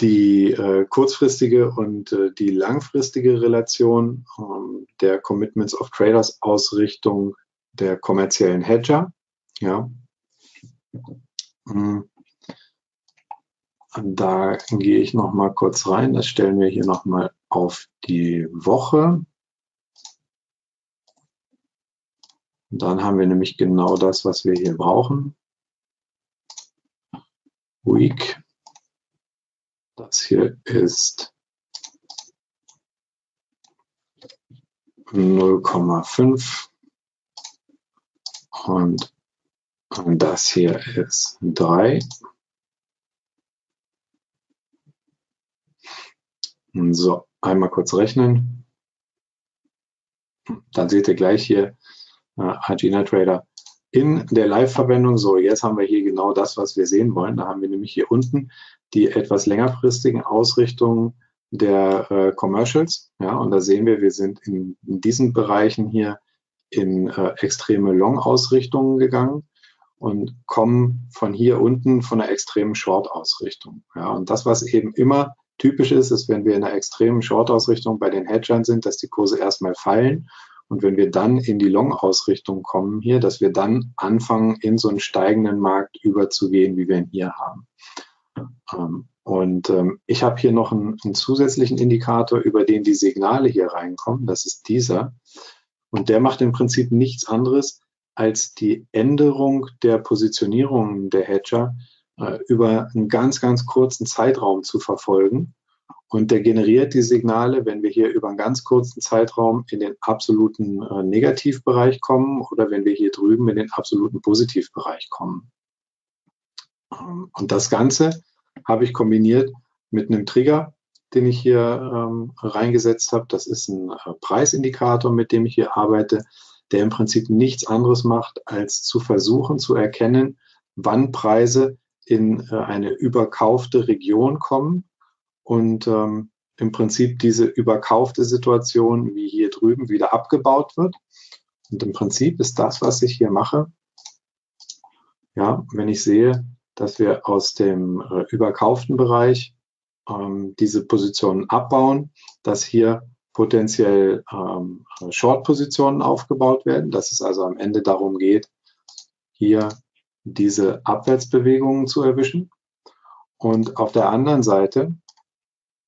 die äh, kurzfristige und äh, die langfristige Relation ähm, der Commitments of Traders Ausrichtung der kommerziellen Hedger. Ja. Hm. Da gehe ich noch mal kurz rein. Das stellen wir hier noch mal auf die Woche. dann haben wir nämlich genau das, was wir hier brauchen. Week. Das hier ist 0,5 und, das hier ist 3. So, einmal kurz rechnen. Dann seht ihr gleich hier äh, Agena Trader in der Live-Verwendung. So, jetzt haben wir hier genau das, was wir sehen wollen. Da haben wir nämlich hier unten die etwas längerfristigen Ausrichtungen der äh, Commercials. Ja, und da sehen wir, wir sind in, in diesen Bereichen hier in äh, extreme Long-Ausrichtungen gegangen und kommen von hier unten von einer extremen Short-Ausrichtung. Ja, und das, was eben immer typisch ist, ist, wenn wir in einer extremen Short-Ausrichtung bei den Hedgern sind, dass die Kurse erstmal fallen. Und wenn wir dann in die Long-Ausrichtung kommen hier, dass wir dann anfangen, in so einen steigenden Markt überzugehen, wie wir ihn hier haben. Ähm, und ähm, ich habe hier noch einen, einen, zusätzlichen Indikator, über den die Signale hier reinkommen. Das ist dieser. Und der macht im Prinzip nichts anderes, als die Änderung der Positionierung der Hedger äh, über einen ganz, ganz kurzen Zeitraum zu verfolgen. Und der generiert die Signale, wenn wir hier über einen ganz kurzen Zeitraum in den absoluten äh, Negativbereich kommen oder wenn wir hier drüben in den absoluten Positivbereich kommen. Ähm, und das Ganze habe ich kombiniert mit einem Trigger, den ich hier ähm, reingesetzt habe. Das ist ein äh, Preisindikator, mit dem ich hier arbeite, der im Prinzip nichts anderes macht, als zu versuchen zu erkennen, wann Preise in äh, eine überkaufte Region kommen und ähm, im Prinzip diese überkaufte Situation wie hier drüben wieder abgebaut wird. Und im Prinzip ist das, was ich hier mache, ja, wenn ich sehe, dass wir aus dem äh, überkauften Bereich ähm, diese Positionen abbauen, dass hier potenziell ähm, Short-Positionen aufgebaut werden, dass es also am Ende darum geht, hier diese Abwärtsbewegungen zu erwischen. Und auf der anderen Seite,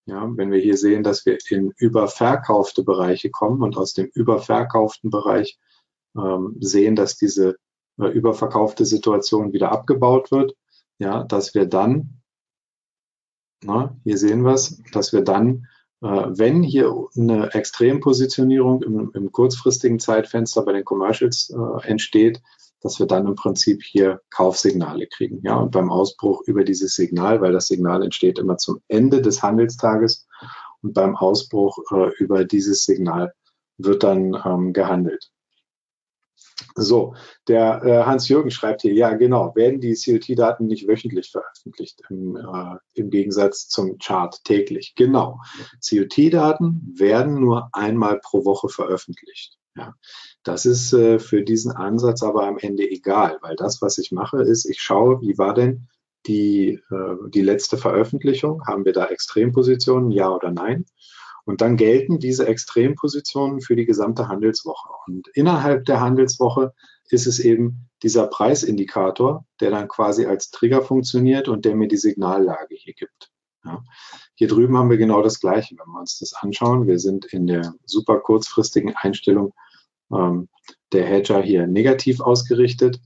ja, wenn wir hier sehen, dass wir in überverkaufte Bereiche kommen und aus dem überverkauften Bereich ähm, sehen, dass diese äh, überverkaufte Situation wieder abgebaut wird, ja, dass wir dann na, hier sehen wir es, dass wir dann, äh, wenn hier eine Extrempositionierung im, im, kurzfristigen Zeitfenster bei den Commercials äh, entsteht, dass wir dann im Prinzip hier Kaufsignale kriegen. Ja, und beim Ausbruch über dieses Signal, weil das Signal entsteht immer zum Ende des Handelstages. und beim Ausbruch äh, über dieses Signal wird dann ähm, gehandelt. So, der äh, Hans-Jürgen schreibt hier, ja genau, werden die COT-Daten nicht wöchentlich veröffentlicht, im, äh, im Gegensatz zum Chart täglich. Genau, COT-Daten werden nur einmal pro Woche veröffentlicht. Ja. Das ist äh, für diesen Ansatz aber am Ende egal, weil das, was ich mache, ist, ich schaue, wie war denn die, äh, die letzte Veröffentlichung? Haben wir da Extrempositionen, ja oder nein? Und dann gelten diese Extrempositionen für die gesamte Handelswoche. Und innerhalb der Handelswoche ist es eben dieser Preisindikator, der dann quasi als Trigger funktioniert und der mir die Signallage hier gibt. Ja. Hier drüben haben wir genau das Gleiche, wenn wir uns das anschauen. Wir sind in der super kurzfristigen Einstellung ähm, der Hedger hier negativ ausgerichtet.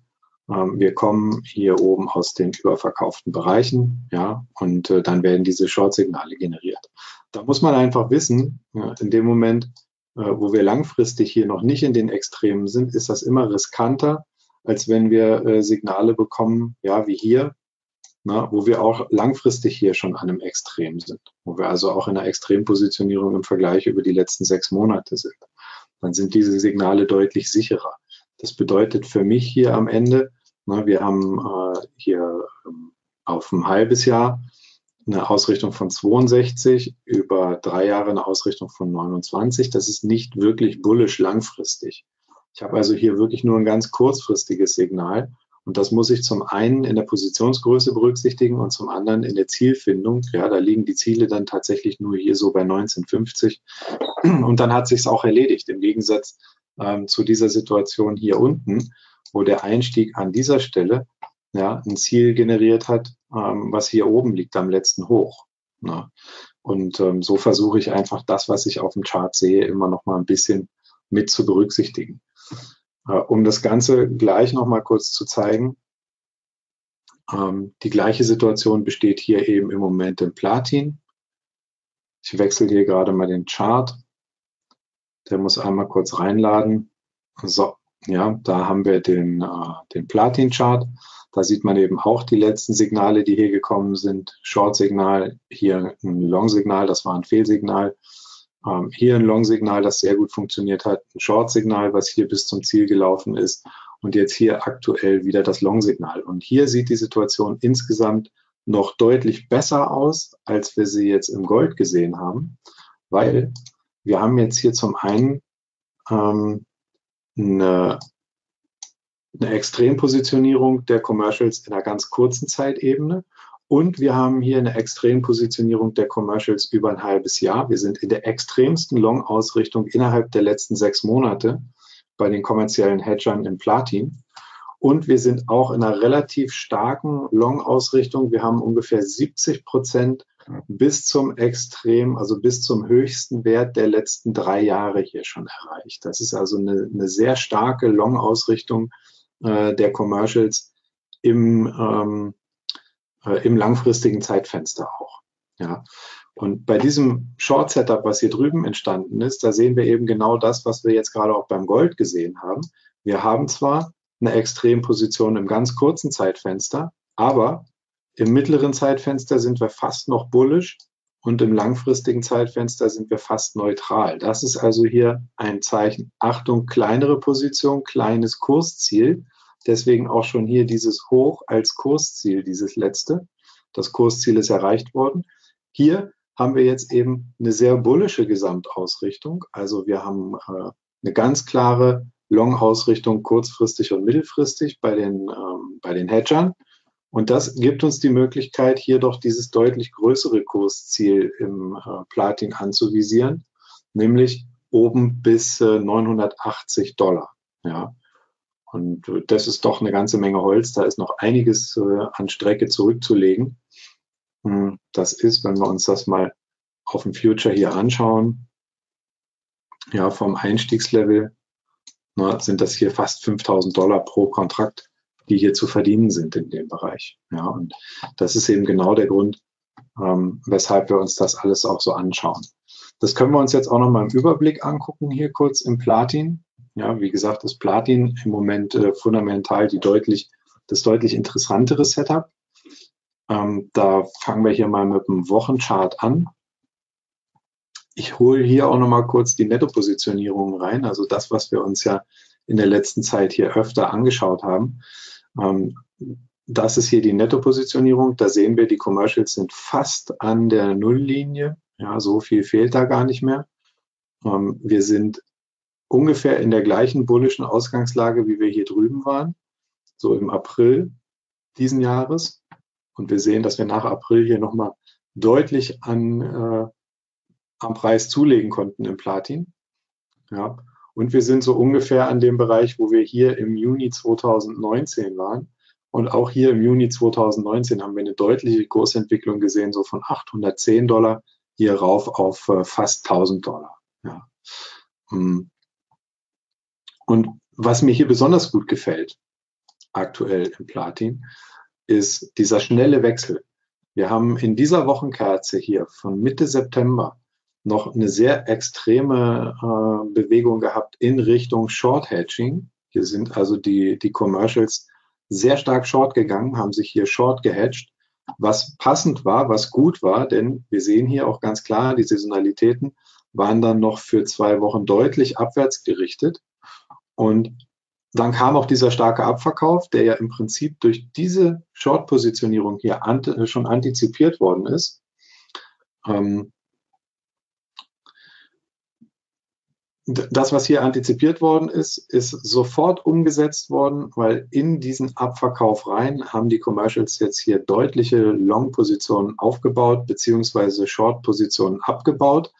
Ähm, wir kommen hier oben aus den überverkauften Bereichen, ja, und äh, dann werden diese Short-Signale generiert. Da muss man einfach wissen, in dem Moment, äh, wo wir langfristig hier noch nicht in den Extremen sind, ist das immer riskanter, als wenn wir äh, Signale bekommen, ja, wie hier, wo wir auch langfristig hier schon an einem Extrem sind, wo wir also auch in einer Extrempositionierung im Vergleich über die letzten sechs Monate sind. Dann sind diese Signale deutlich sicherer. Das bedeutet für mich hier am Ende, wir haben äh, hier ähm, auf ein halbes Jahr eine Ausrichtung von 62, über drei Jahre eine Ausrichtung von 29. Das ist nicht wirklich bullisch langfristig. Ich habe also hier wirklich nur ein ganz kurzfristiges Signal. Und das muss ich zum einen in der Positionsgröße berücksichtigen und zum anderen in der Zielfindung. Ja, da liegen die Ziele dann tatsächlich nur hier so bei 1950. Und dann hat sich's auch erledigt. Im Gegensatz ähm, zu dieser Situation hier unten, wo der Einstieg an dieser Stelle ja, ein Ziel generiert hat, ähm, was hier oben liegt am letzten Hoch. Ne? Und ähm, so versuche ich einfach das, was ich auf dem Chart sehe, immer noch mal ein bisschen mit zu berücksichtigen. Äh, um das Ganze gleich noch mal kurz zu zeigen, ähm, die gleiche Situation besteht hier eben im Moment im Platin. Ich wechsle hier gerade mal den Chart. Der muss einmal kurz reinladen. So, ja, da haben wir den, äh, den Platin-Chart. Da sieht man eben auch die letzten Signale, die hier gekommen sind. Short-Signal, hier ein Long-Signal, das war ein Fehlsignal. Ähm, hier ein Long-Signal, das sehr gut funktioniert hat. Ein Short-Signal, was hier bis zum Ziel gelaufen ist. Und jetzt hier aktuell wieder das Long-Signal. Und hier sieht die Situation insgesamt noch deutlich besser aus, als wir sie jetzt im Gold gesehen haben, weil wir haben jetzt hier zum einen ähm, eine eine Extrempositionierung der Commercials in einer ganz kurzen Zeitebene. Und wir haben hier eine Extrempositionierung der Commercials über ein halbes Jahr. Wir sind in der extremsten Long-Ausrichtung innerhalb der letzten sechs Monate bei den kommerziellen Hedgern im Platin. Und wir sind auch in einer relativ starken Long-Ausrichtung. Wir haben ungefähr 70 Prozent bis zum Extrem, also bis zum höchsten Wert der letzten drei Jahre hier schon erreicht. Das ist also eine, eine sehr starke Long-Ausrichtung äh, der Commercials im, ähm, äh, im langfristigen Zeitfenster auch. Ja. Und bei diesem Short Setup, was hier drüben entstanden ist, da sehen wir eben genau das, was wir jetzt gerade auch beim Gold gesehen haben. Wir haben zwar eine Extremposition im ganz kurzen Zeitfenster, aber im mittleren Zeitfenster sind wir fast noch bullish und im langfristigen Zeitfenster sind wir fast neutral. Das ist also hier ein Zeichen. Achtung, kleinere Position, kleines Kursziel. Deswegen auch schon hier dieses Hoch als Kursziel, dieses letzte. Das Kursziel ist erreicht worden. Hier haben wir jetzt eben eine sehr bullische Gesamtausrichtung. Also wir haben äh, eine ganz klare Long-Ausrichtung kurzfristig und mittelfristig bei den, ähm, bei den Hedgern. Und das gibt uns die Möglichkeit, hier doch dieses deutlich größere Kursziel im äh, Platin anzuvisieren, nämlich oben bis äh, 980 Dollar. Ja. Und äh, das ist doch eine ganze Menge Holz. Da ist noch einiges äh, an Strecke zurückzulegen. Hm, das ist, wenn wir uns das mal auf dem Future hier anschauen, ja, vom Einstiegslevel na, sind das hier fast 5000 Dollar pro Kontrakt die hier zu verdienen sind in dem Bereich. Ja, und das ist eben genau der Grund, ähm, weshalb wir uns das alles auch so anschauen. Das können wir uns jetzt auch nochmal im Überblick angucken, hier kurz im Platin. Ja, wie gesagt, das Platin im Moment äh, fundamental die deutlich, das deutlich interessantere Setup. Ähm, da fangen wir hier mal mit dem Wochenchart an. ich hole hier auch nochmal kurz die Nettopositionierung rein, also das, was wir uns ja in der letzten Zeit hier öfter angeschaut haben. Ähm, das ist hier die Nettopositionierung. Da sehen wir, die Commercials sind fast an der Nulllinie. Ja, so viel fehlt da gar nicht mehr. Ähm, wir sind ungefähr in der gleichen bullischen Ausgangslage, wie wir hier drüben waren, so im April diesen Jahres. Und wir sehen, dass wir nach April hier nochmal deutlich an, äh, am Preis zulegen konnten im Platin. Ja. Und wir sind so ungefähr an dem Bereich, wo wir hier im Juni 2019 waren. Und auch hier im Juni 2019 haben wir eine deutliche Kursentwicklung gesehen, so von 810 Dollar hier rauf auf äh, fast 1000 Dollar. Ja. Hm. Und was mir hier besonders gut gefällt, aktuell im Platin, ist dieser schnelle Wechsel. Wir haben in dieser Wochenkerze hier von Mitte September noch eine sehr extreme äh, Bewegung gehabt in Richtung Short Hedging. Hier sind also die, die Commercials sehr stark short gegangen, haben sich hier short gehatcht, was passend war, was gut war, denn wir sehen hier auch ganz klar, die Saisonalitäten waren dann noch für zwei Wochen deutlich abwärts gerichtet. Und dann kam auch dieser starke Abverkauf, der ja im Prinzip durch diese Short-Positionierung hier schon antizipiert worden ist. Ähm, das, was hier antizipiert worden ist, ist sofort umgesetzt worden, weil in diesen Abverkauf rein haben die Commercials jetzt hier deutliche Long-Positionen aufgebaut, beziehungsweise Short-Positionen abgebaut.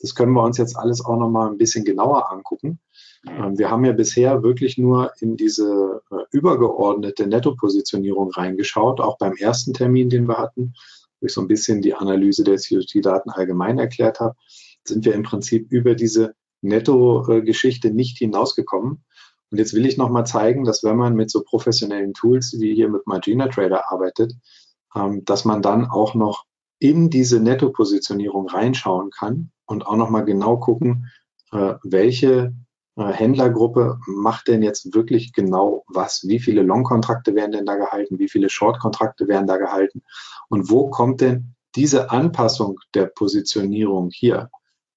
Das können wir uns jetzt alles auch nochmal ein bisschen genauer angucken. Ähm, wir haben ja bisher wirklich nur in diese äh, übergeordnete Netto-Positionierung reingeschaut, auch beim ersten Termin, den wir hatten, wo ich so ein bisschen die Analyse der COT-Daten allgemein erklärt habe, sind wir im Prinzip über diese Netto-Geschichte nicht hinausgekommen. Und jetzt will ich nochmal zeigen, dass wenn man mit so professionellen Tools wie hier mit Margina Trader arbeitet, ähm, dass man dann auch noch in diese Netto-Positionierung reinschauen kann und auch nochmal genau gucken, äh, welche äh, Händlergruppe macht denn jetzt wirklich genau was? Wie viele Long-Kontrakte werden denn da gehalten? Wie viele Short-Kontrakte werden da gehalten? Und wo kommt denn diese Anpassung der Positionierung hier?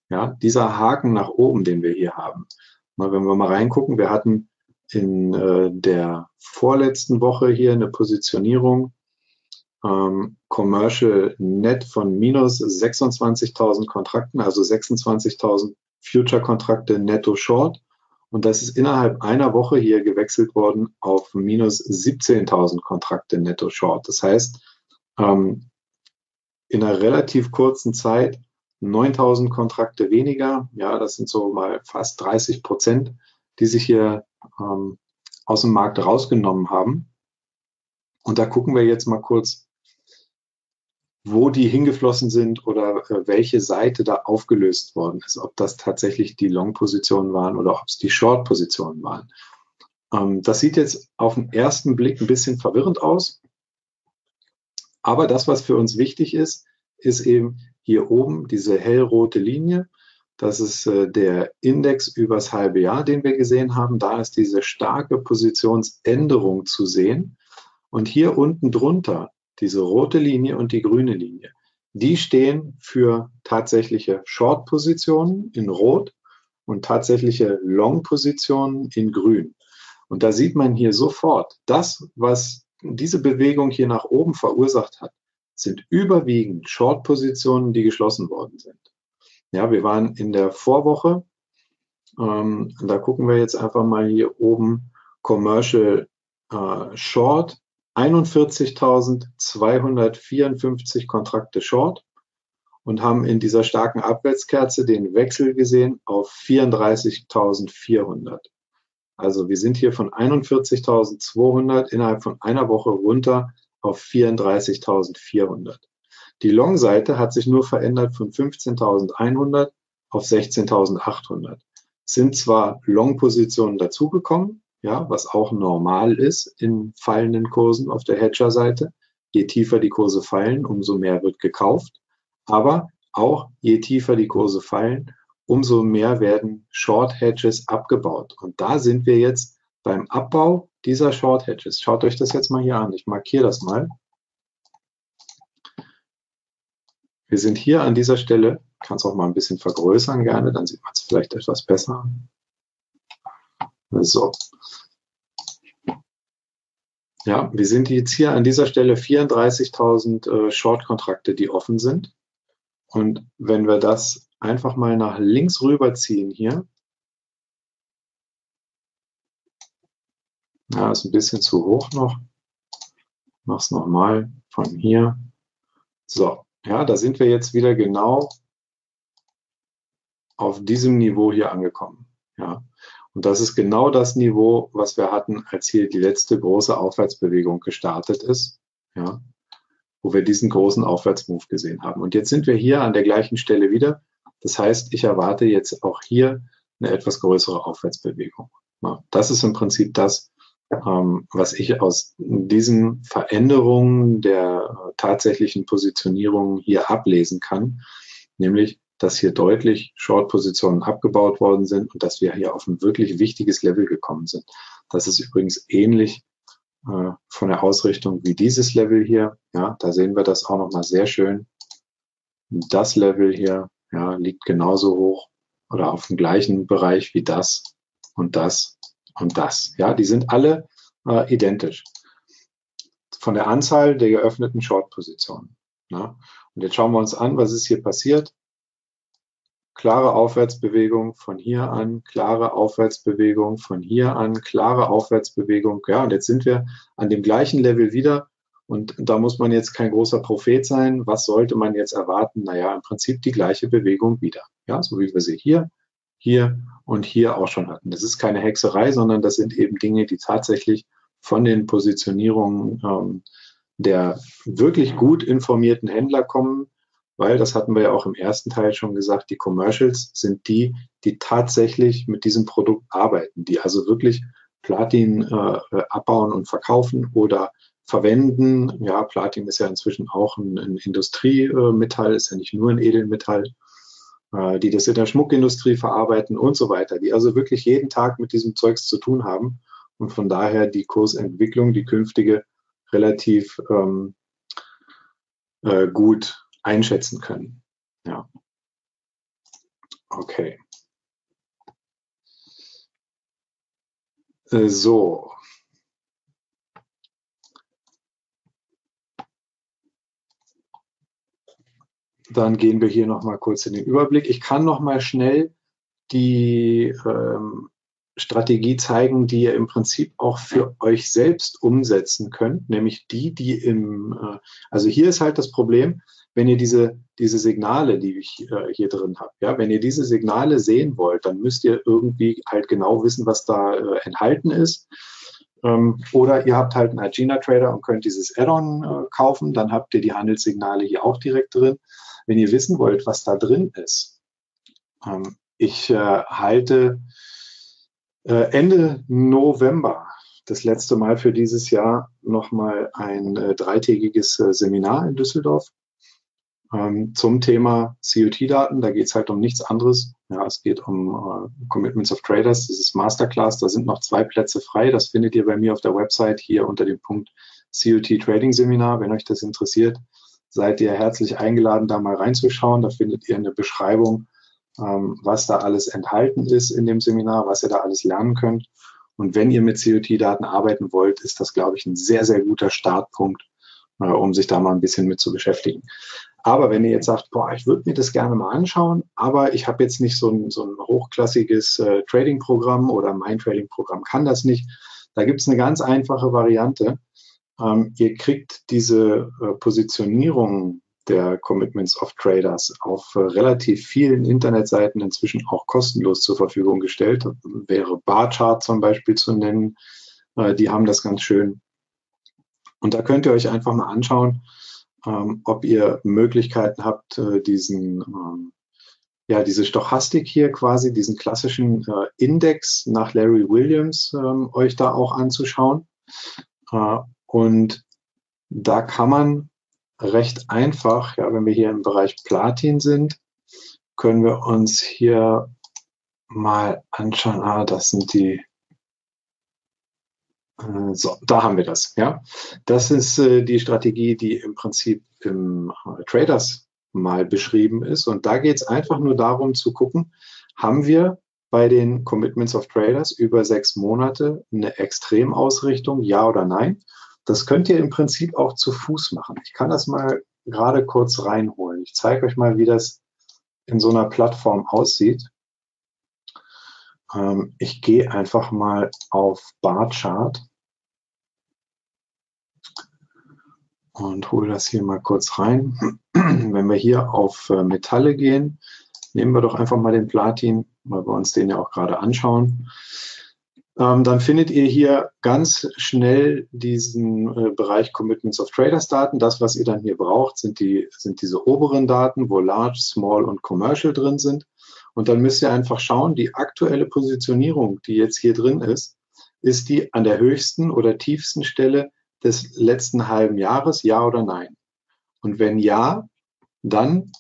Ja, dieser Haken nach oben, den wir hier haben. Mal, wenn wir mal reingucken, wir hatten in äh, der vorletzten Woche hier eine Positionierung ähm, Commercial Net von minus 26.000 Kontrakten, also 26.000 Future-Kontrakte netto short. Und das ist innerhalb einer Woche hier gewechselt worden auf minus 17.000 Kontrakte netto short. Das heißt, ähm, in einer relativ kurzen Zeit 9000 Kontrakte weniger. Ja, das sind so mal fast 30 Prozent, die sich hier ähm, aus dem Markt rausgenommen haben. Und da gucken wir jetzt mal kurz, wo die hingeflossen sind oder äh, welche Seite da aufgelöst worden ist, ob das tatsächlich die Long-Positionen waren oder ob es die Short-Positionen waren. Ähm, das sieht jetzt auf den ersten Blick ein bisschen verwirrend aus. Aber das, was für uns wichtig ist, ist eben, hier oben diese hellrote Linie. Das ist äh, der Index übers halbe Jahr, den wir gesehen haben. Da ist diese starke Positionsänderung zu sehen. Und hier unten drunter, diese rote Linie und die grüne Linie, die stehen für tatsächliche Short-Positionen in Rot und tatsächliche Long-Positionen in Grün. Und da sieht man hier sofort, das, was diese Bewegung hier nach oben verursacht hat, sind überwiegend Short-Positionen, die geschlossen worden sind. Ja, wir waren in der Vorwoche, ähm, da gucken wir jetzt einfach mal hier oben Commercial äh, Short, 41.254 Kontrakte Short und haben in dieser starken Abwärtskerze den Wechsel gesehen auf 34.400. Also wir sind hier von 41.200 innerhalb von einer Woche runter auf 34.400. Die Long-Seite hat sich nur verändert von 15.100 auf 16.800. Sind zwar Long-Positionen dazugekommen, ja, was auch normal ist in fallenden Kursen auf der Hedger-Seite. Je tiefer die Kurse fallen, umso mehr wird gekauft. Aber auch je tiefer die Kurse fallen, umso mehr werden Short Hedges abgebaut. Und da sind wir jetzt beim Abbau dieser Short Hedges. Schaut euch das jetzt mal hier an. Ich markiere das mal. wir sind hier an dieser Stelle, kann es auch mal ein bisschen vergrößern gerne, dann sieht man es vielleicht etwas besser. So. Ja, wir sind jetzt hier an dieser Stelle 34.000 äh, Short-Kontrakte, die offen sind. Und wenn wir das einfach mal nach links rüberziehen hier, ja, ist ein bisschen zu hoch noch. Mach's nochmal von hier. So, ja, da sind wir jetzt wieder genau auf diesem Niveau hier angekommen. Ja, und das ist genau das Niveau, was wir hatten, als hier die letzte große Aufwärtsbewegung gestartet ist. Ja, wo wir diesen großen Aufwärtsmove gesehen haben. Und jetzt sind wir hier an der gleichen Stelle wieder. Das heißt, ich erwarte jetzt auch hier eine etwas größere Aufwärtsbewegung. Ja, das ist im Prinzip das, ähm, was ich aus diesen Veränderungen der tatsächlichen Positionierung hier ablesen kann, nämlich, dass hier deutlich Short-Positionen abgebaut worden sind und dass wir hier auf ein wirklich wichtiges Level gekommen sind. Das ist übrigens ähnlich äh, von der Ausrichtung wie dieses Level hier. Ja, da sehen wir das auch nochmal sehr schön. Das Level hier ja, liegt genauso hoch oder auf dem gleichen Bereich wie das und das und das. Ja, die sind alle äh, identisch von der Anzahl der geöffneten Short-Positionen. Ja. Und jetzt schauen wir uns an, was ist hier passiert. Klare Aufwärtsbewegung von hier an, klare Aufwärtsbewegung von hier an, klare Aufwärtsbewegung. Ja, und jetzt sind wir an dem gleichen Level wieder. Und da muss man jetzt kein großer Prophet sein. Was sollte man jetzt erwarten? Naja, im Prinzip die gleiche Bewegung wieder. Ja, so wie wir sie hier, hier und hier auch schon hatten. Das ist keine Hexerei, sondern das sind eben Dinge, die tatsächlich von den Positionierungen ähm, der wirklich gut informierten Händler kommen, weil, das hatten wir ja auch im ersten Teil schon gesagt, die Commercials sind die, die tatsächlich mit diesem Produkt arbeiten, die also wirklich Platin äh, abbauen und verkaufen oder verwenden. Ja, Platin ist ja inzwischen auch ein, ein Industriemetall, ist ja nicht nur ein Edelmetall. Äh, die das in der Schmuckindustrie verarbeiten und so weiter, die also wirklich jeden Tag mit diesem Zeugs zu tun haben und von daher die Kursentwicklung, die künftige, relativ ähm, äh, gut einschätzen können. Ja. Okay. Äh, so, Dann gehen wir hier nochmal kurz in den Überblick. Ich kann nochmal schnell die ähm, Strategie zeigen, die ihr im Prinzip auch für euch selbst umsetzen könnt, nämlich die, die im, äh, also hier ist halt das Problem, wenn ihr diese, diese Signale, die ich äh, hier drin habe, ja, wenn ihr diese Signale sehen wollt, dann müsst ihr irgendwie halt genau wissen, was da äh, enthalten ist. Ähm, oder ihr habt halt einen Agena Trader und könnt dieses Add-on kaufen, dann habt ihr die Handelssignale hier auch direkt drin. Wenn ihr wissen wollt, was da drin ist, ähm, ich äh, halte äh, Ende November das letzte Mal für dieses Jahr nochmal ein äh, dreitägiges äh, Seminar in Düsseldorf ähm, zum Thema COT-Daten. Da geht es halt um nichts anderes. Ja, es geht um äh, Commitments of Traders, dieses Masterclass. Da sind noch zwei Plätze frei. Das findet ihr bei mir auf der Website hier unter dem Punkt COT Trading Seminar, wenn euch das interessiert seid ihr herzlich eingeladen, da mal reinzuschauen. Da findet ihr eine Beschreibung, ähm, was da alles enthalten ist in dem Seminar, was ihr da alles lernen könnt. Und wenn ihr mit COT-Daten arbeiten wollt, ist das, glaube ich, ein sehr, sehr guter Startpunkt, äh, um sich da mal ein bisschen mit zu beschäftigen. Aber wenn ihr jetzt sagt, boah, ich würde mir das gerne mal anschauen, aber ich habe jetzt nicht so ein, so ein hochklassiges äh, Trading-Programm oder mein Trading-Programm kann das nicht, da gibt es eine ganz einfache Variante. Ähm, ihr kriegt diese äh, Positionierung der Commitments of Traders auf äh, relativ vielen Internetseiten inzwischen auch kostenlos zur Verfügung gestellt. Wäre Barchart zum Beispiel zu nennen. Äh, die haben das ganz schön. Und da könnt ihr euch einfach mal anschauen, ähm, ob ihr Möglichkeiten habt, äh, diesen ähm, ja, diese Stochastik hier quasi, diesen klassischen äh, Index nach Larry Williams ähm, euch da auch anzuschauen. Und da kann man recht einfach, ja, wenn wir hier im Bereich Platin sind, können wir uns hier mal anschauen. Ah, das sind die. Äh, so, da haben wir das. Ja, das ist äh, die Strategie, die im Prinzip im äh, Traders mal beschrieben ist. Und da geht es einfach nur darum zu gucken, haben wir bei den Commitments of Traders über sechs Monate eine Extremausrichtung, ja oder nein? Das könnt ihr im Prinzip auch zu Fuß machen. Ich kann das mal gerade kurz reinholen. Ich zeige euch mal, wie das in so einer Plattform aussieht. Ähm, ich gehe einfach mal auf Barchart und hole das hier mal kurz rein. [CLEARS THROAT] Wenn wir hier auf äh, Metalle gehen, nehmen wir doch einfach mal den Platin, weil wir uns den ja auch gerade anschauen. Ähm, dann findet ihr hier ganz schnell diesen äh, Bereich Commitments of Traders Daten. Das, was ihr dann hier braucht, sind, die, sind diese oberen Daten, wo Large, Small und Commercial drin sind. Und dann müsst ihr einfach schauen, die aktuelle Positionierung, die jetzt hier drin ist, ist die an der höchsten oder tiefsten Stelle des letzten halben Jahres, ja oder nein? Und wenn ja, dann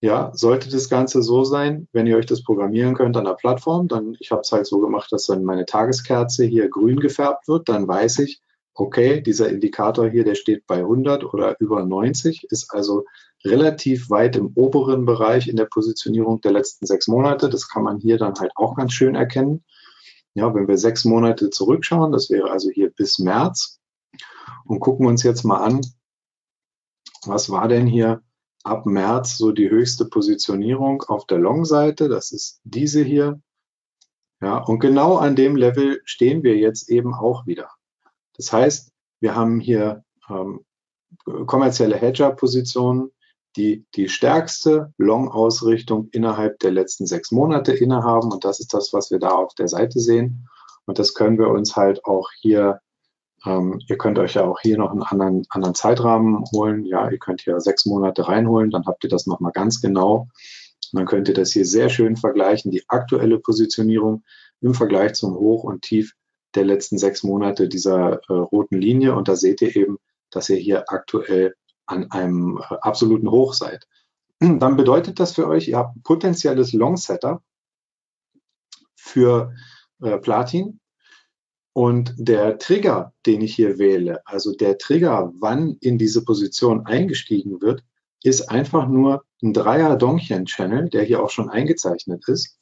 ja, sollte das Ganze so sein, wenn ihr euch das programmieren könnt an der Plattform, dann, ich habe es halt so gemacht, dass dann meine Tageskerze hier grün gefärbt wird, dann weiß ich, okay, dieser Indikator hier, der steht bei 100 oder über 90, ist also relativ weit im oberen Bereich in der Positionierung der letzten sechs Monate. Das kann man hier dann halt auch ganz schön erkennen. Ja, wenn wir sechs Monate zurückschauen, das wäre also hier bis März, und gucken uns jetzt mal an, was war denn hier ab März so die höchste Positionierung auf der Long-Seite. Das ist diese hier. Ja, und genau an dem Level stehen wir jetzt eben auch wieder. Das heißt, wir haben hier ähm, kommerzielle Hedger-Positionen, die die stärkste Long-Ausrichtung innerhalb der letzten sechs Monate innehaben. Und das ist das, was wir da auf der Seite sehen. Und das können wir uns halt auch hier ähm, ihr könnt euch ja auch hier noch einen anderen, anderen Zeitrahmen holen. Ja, ihr könnt hier sechs Monate reinholen, dann habt ihr das nochmal ganz genau. Und dann könnt ihr das hier sehr schön vergleichen, die aktuelle Positionierung im Vergleich zum Hoch und Tief der letzten sechs Monate dieser äh, roten Linie. Und da seht ihr eben, dass ihr hier aktuell an einem äh, absoluten Hoch seid. [CLEARS THROAT] Dann bedeutet das für euch, ihr habt ein potenzielles Long Setup für äh, Platin und der Trigger, den ich hier wähle, also der Trigger, wann in diese Position eingestiegen wird, ist einfach nur ein Dreier Donchian Channel, der hier auch schon eingezeichnet ist.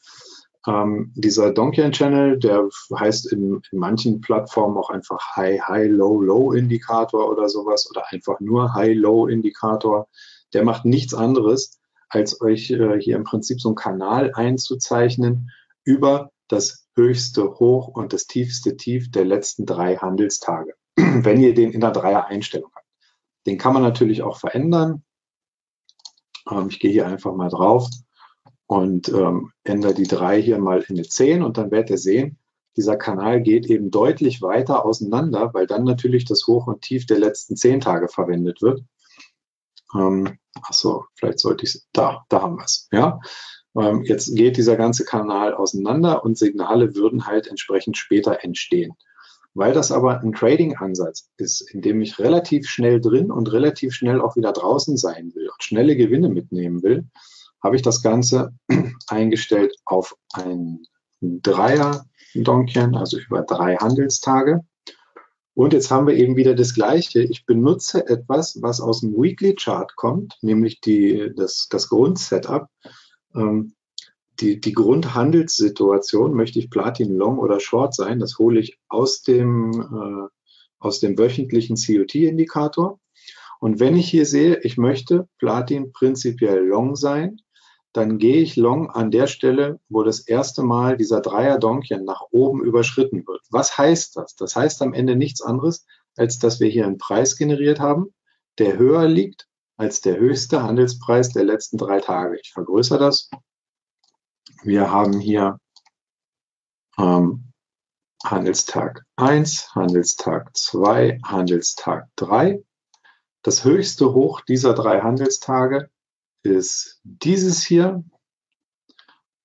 Ähm, dieser Donchian Channel, der heißt in, in, manchen Plattformen auch einfach High, High, Low, Low Indikator oder sowas oder einfach nur High, Low Indikator. Der macht nichts anderes, als euch äh, hier im Prinzip so einen Kanal einzuzeichnen über das höchste Hoch und das tiefste Tief der letzten drei Handelstage, [CLEARS THROAT] wenn ihr den in der Dreier-Einstellung habt. Den kann man natürlich auch verändern. Ähm, ich gehe hier einfach mal drauf und ähm, ändere die drei hier mal in eine 10 und dann werdet ihr sehen, dieser Kanal geht eben deutlich weiter auseinander, weil dann natürlich das Hoch und Tief der letzten zehn Tage verwendet wird. Ähm, ach vielleicht sollte ich da, da haben wir es. Ja, ähm, jetzt geht dieser ganze Kanal auseinander und Signale würden halt entsprechend später entstehen. Weil das aber ein Trading-Ansatz ist, in dem ich relativ schnell drin und relativ schnell auch wieder draußen sein will und schnelle Gewinne mitnehmen will, habe ich das Ganze [CLEARS THROAT] eingestellt auf ein Dreier-Donkchen, also über drei Handelstage. Und jetzt haben wir eben wieder das Gleiche. Ich benutze etwas, was aus dem Weekly Chart kommt, nämlich die, das, das Grundsetup ähm, die, die Grundhandelssituation, möchte ich Platin Long oder Short sein, das hole ich aus dem, äh, aus dem wöchentlichen COT-Indikator. Und wenn ich hier sehe, ich möchte Platin prinzipiell Long sein, dann gehe ich Long an der Stelle, wo das erste Mal dieser Dreier Donkchen nach oben überschritten wird. Was heißt das? Das heißt am Ende nichts anderes, als dass wir hier einen Preis generiert haben, der höher liegt als der höchste Handelspreis der letzten drei Tage. Ich vergrößere das. Wir haben hier ähm, Handelstag 1, Handelstag 2, Handelstag 3. Das höchste Hoch dieser drei Handelstage ist dieses hier.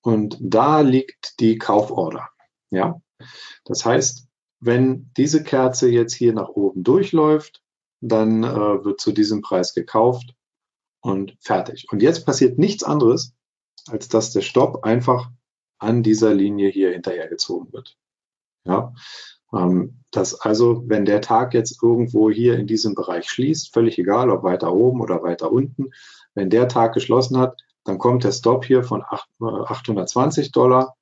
Und da liegt die Kauforder. Ja, das heißt, wenn diese Kerze jetzt hier nach oben durchläuft, dann äh, wird zu diesem Preis gekauft und fertig. Und jetzt passiert nichts anderes, als dass der Stopp einfach an dieser Linie hier hinterhergezogen wird. Ja, ähm, dass also, wenn der Tag jetzt irgendwo hier in diesem Bereich schließt, völlig egal, ob weiter oben oder weiter unten, Wenn der Tag geschlossen hat, dann kommt der Stop hier von 820 äh, Dollar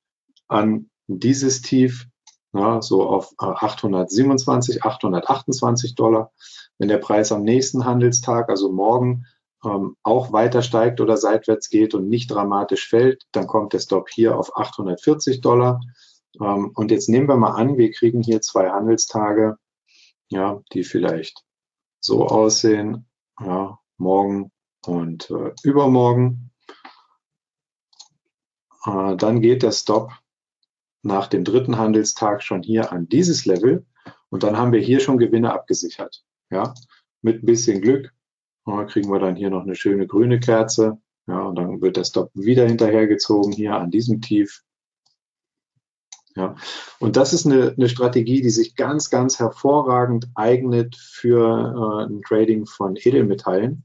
an dieses Tief, ja, so auf 827, äh, 828 Dollar. Wenn der Preis am nächsten Handelstag, also morgen, ähm, auch weiter steigt oder seitwärts geht und nicht dramatisch fällt, dann kommt der Stop hier auf 840 Dollar. Ähm, und jetzt nehmen wir mal an, wir kriegen hier zwei Handelstage, ja, die vielleicht so aussehen, ja, morgen und äh, übermorgen. Äh, dann geht der Stop nach dem dritten Handelstag schon hier an dieses Level und dann haben wir hier schon Gewinne abgesichert. Ja, mit ein bisschen Glück kriegen wir dann hier noch eine schöne grüne Kerze. Ja, und dann wird der Stop wieder hinterhergezogen hier an diesem Tief. Ja, und das ist eine, eine Strategie, die sich ganz, ganz hervorragend eignet für äh, ein Trading von Edelmetallen.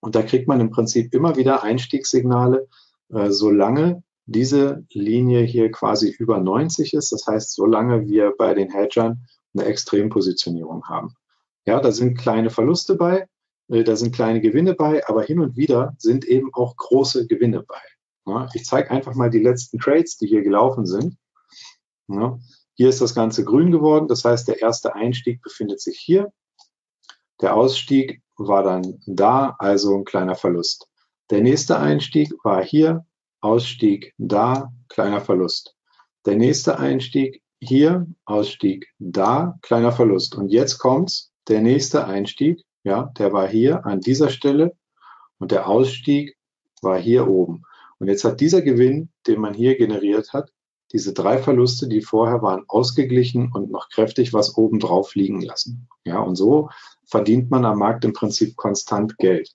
Und da kriegt man im Prinzip immer wieder Einstiegssignale, äh, solange diese Linie hier quasi über 90 ist. Das heißt, solange wir bei den Hedgern eine Extrempositionierung haben. Ja, da sind kleine Verluste bei, äh, da sind kleine Gewinne bei, aber hin und wieder sind eben auch große Gewinne bei. Ja, ich zeige einfach mal die letzten Trades, die hier gelaufen sind. Ja, hier ist das Ganze grün geworden, das heißt, der erste Einstieg befindet sich hier. Der Ausstieg war dann da, also ein kleiner Verlust. Der nächste Einstieg war hier, Ausstieg da, kleiner Verlust. Der nächste Einstieg hier, Ausstieg da, kleiner Verlust. Und jetzt kommt's, der nächste Einstieg, ja, der war hier an dieser Stelle und der Ausstieg war hier oben. Und jetzt hat dieser Gewinn, den man hier generiert hat, diese drei Verluste, die vorher waren, ausgeglichen und noch kräftig was oben drauf liegen lassen. Ja, und so verdient man am Markt im Prinzip konstant Geld.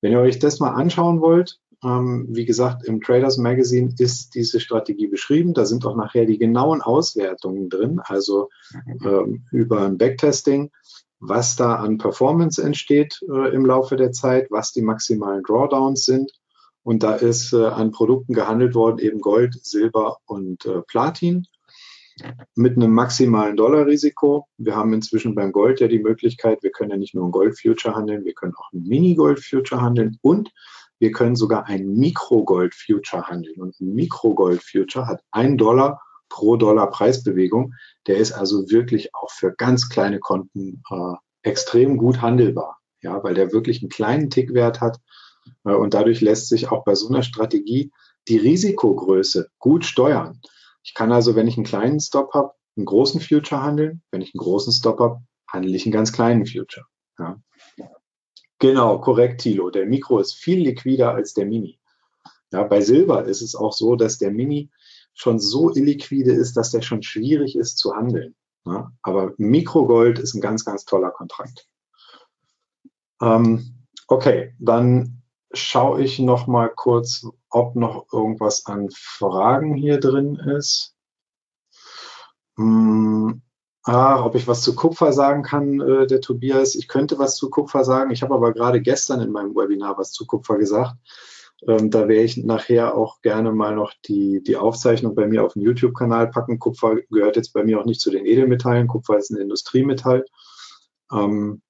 Wenn ihr euch das mal anschauen wollt, ähm, wie gesagt, im Traders Magazine ist diese Strategie beschrieben. Da sind auch nachher die genauen Auswertungen drin, also ähm, über ein Backtesting, was da an Performance entsteht äh, im Laufe der Zeit, was die maximalen Drawdowns sind. Und da ist äh, an Produkten gehandelt worden, eben Gold, Silber und äh, Platin mit einem maximalen Dollarrisiko. Wir haben inzwischen beim Gold ja die Möglichkeit, wir können ja nicht nur ein Gold-Future handeln, wir können auch ein Mini-Gold-Future handeln und wir können sogar ein Mikrogold-Future handeln. Und ein Mikrogold-Future hat ein Dollar pro Dollar Preisbewegung. Der ist also wirklich auch für ganz kleine Konten äh, extrem gut handelbar. Ja, weil der wirklich einen kleinen Tickwert hat. Äh, und dadurch lässt sich auch bei so einer Strategie die Risikogröße gut steuern. Ich kann also, wenn ich einen kleinen Stop habe, einen großen Future handeln. Wenn ich einen großen Stop habe, handle ich einen ganz kleinen Future. Ja. Genau, korrekt, Thilo. Der Mikro ist viel liquider als der Mini. Ja, bei Silber ist es auch so, dass der Mini schon so illiquide ist, dass der schon schwierig ist zu handeln. Ja, aber Mikrogold ist ein ganz, ganz toller Kontrakt. Ähm, okay, dann schaue ich noch mal kurz, ob noch irgendwas an Fragen hier drin ist. Hm, Ah, ob ich was zu Kupfer sagen kann, äh, der Tobias. Ich könnte was zu Kupfer sagen. Ich habe aber gerade gestern in meinem Webinar was zu Kupfer gesagt. Ähm, da werde ich nachher auch gerne mal noch die, die Aufzeichnung bei mir auf den YouTube-Kanal packen. Kupfer gehört jetzt bei mir auch nicht zu den Edelmetallen. Kupfer ist ein Industriemetall. Ähm,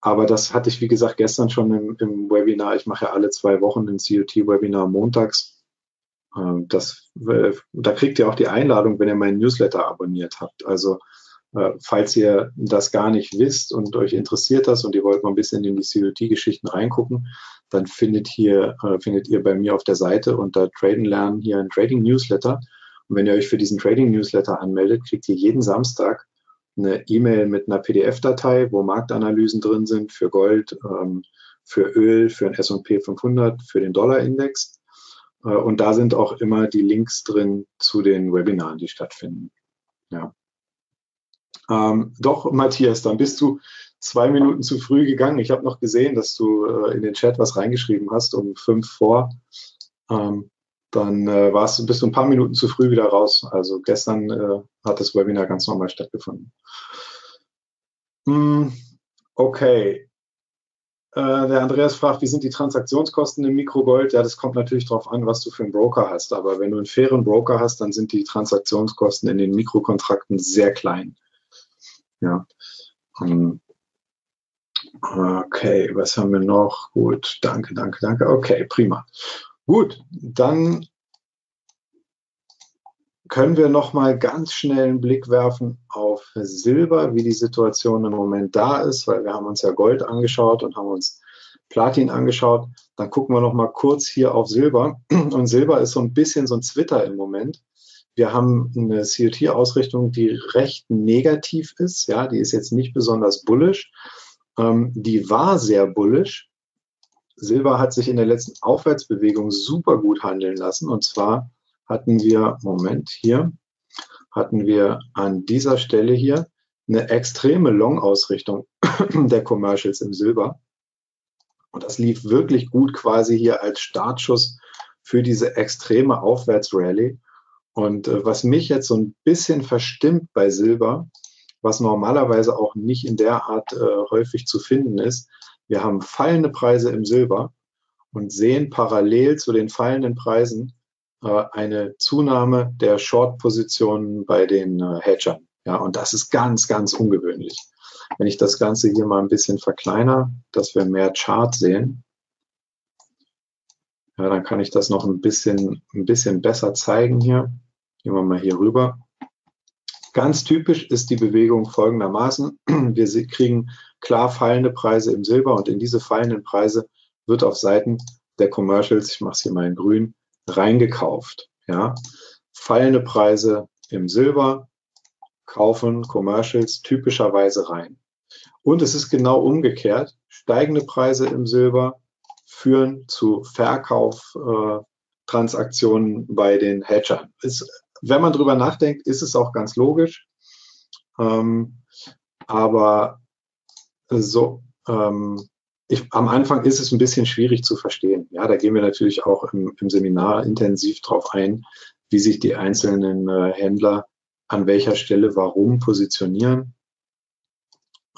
aber das hatte ich, wie gesagt, gestern schon im, im Webinar. Ich mache ja alle zwei Wochen ein COT-Webinar montags. Ähm, das, äh, da kriegt ihr auch die Einladung, wenn ihr meinen Newsletter abonniert habt. Also falls ihr das gar nicht wisst und euch interessiert das und ihr wollt mal ein bisschen in die COT-Geschichten reingucken, dann findet, hier, äh, findet ihr bei mir auf der Seite unter Traden lernen hier ein Trading Newsletter. Und wenn ihr euch für diesen Trading Newsletter anmeldet, kriegt ihr jeden Samstag eine E-Mail mit einer PDF-Datei, wo Marktanalysen drin sind für Gold, ähm, für Öl, für den S&P 500, für den Dollar-Index. Äh, und da sind auch immer die Links drin zu den Webinaren, die stattfinden. Ja. Ähm, doch, Matthias, dann bist du zwei Minuten zu früh gegangen. Ich habe noch gesehen, dass du äh, in den Chat was reingeschrieben hast um fünf vor. Ähm, dann äh, warst, bist du ein paar Minuten zu früh wieder raus. Also gestern äh, hat das Webinar ganz normal stattgefunden. Hm, okay. Äh, der Andreas fragt, wie sind die Transaktionskosten im Mikrogold? Ja, das kommt natürlich darauf an, was du für einen Broker hast. Aber wenn du einen fairen Broker hast, dann sind die Transaktionskosten in den Mikrokontrakten sehr klein. Ja. Ähm, Okay, was haben wir noch? Gut, danke, danke, danke. Okay, prima. Gut, dann können wir noch mal ganz schnell einen Blick werfen auf Silber, wie die Situation im Moment da ist, weil wir haben uns ja Gold angeschaut und haben uns Platin angeschaut. Dann gucken wir noch mal kurz hier auf Silber. Und Silber ist so ein bisschen so ein Zwitter im Moment. Wir haben eine COT-Ausrichtung, die recht negativ ist. Ja, die ist jetzt nicht besonders bullish. Ähm, die war sehr bullish. Silber hat sich in der letzten Aufwärtsbewegung super gut handeln lassen. Und zwar hatten wir, Moment, hier, hatten wir an dieser Stelle hier eine extreme Long-Ausrichtung [COUGHS] der Commercials im Silber. Und das lief wirklich gut quasi hier als Startschuss für diese extreme Aufwärtsrallye. Und äh, was mich jetzt so ein bisschen verstimmt bei Silber, was normalerweise auch nicht in der Art äh, häufig zu finden ist, wir haben fallende Preise im Silber und sehen parallel zu den fallenden Preisen äh, eine Zunahme der Short-Positionen bei den äh, Hedgern. Ja, und das ist ganz, ganz ungewöhnlich. Wenn ich das Ganze hier mal ein bisschen verkleiner, dass wir mehr Chart sehen, ja, dann kann ich das noch ein bisschen, ein bisschen besser zeigen hier. Gehen wir mal hier rüber. Ganz typisch ist die Bewegung folgendermaßen. [CLEARS THROAT] Wir kriegen klar fallende Preise im Silber und in diese fallenden Preise wird auf Seiten der Commercials, ich mache es hier mal in grün, reingekauft. Ja? Fallende Preise im Silber kaufen Commercials typischerweise rein. Und es ist genau umgekehrt. Steigende Preise im Silber führen zu Verkauftransaktionen äh, bei den Hedgern. Ist, wenn man drüber nachdenkt, ist es auch ganz logisch. Ähm, aber so, ähm, ich, am Anfang ist es ein bisschen schwierig zu verstehen. Ja, da gehen wir natürlich auch im, im Seminar intensiv drauf ein, wie sich die einzelnen äh, Händler an welcher Stelle warum positionieren.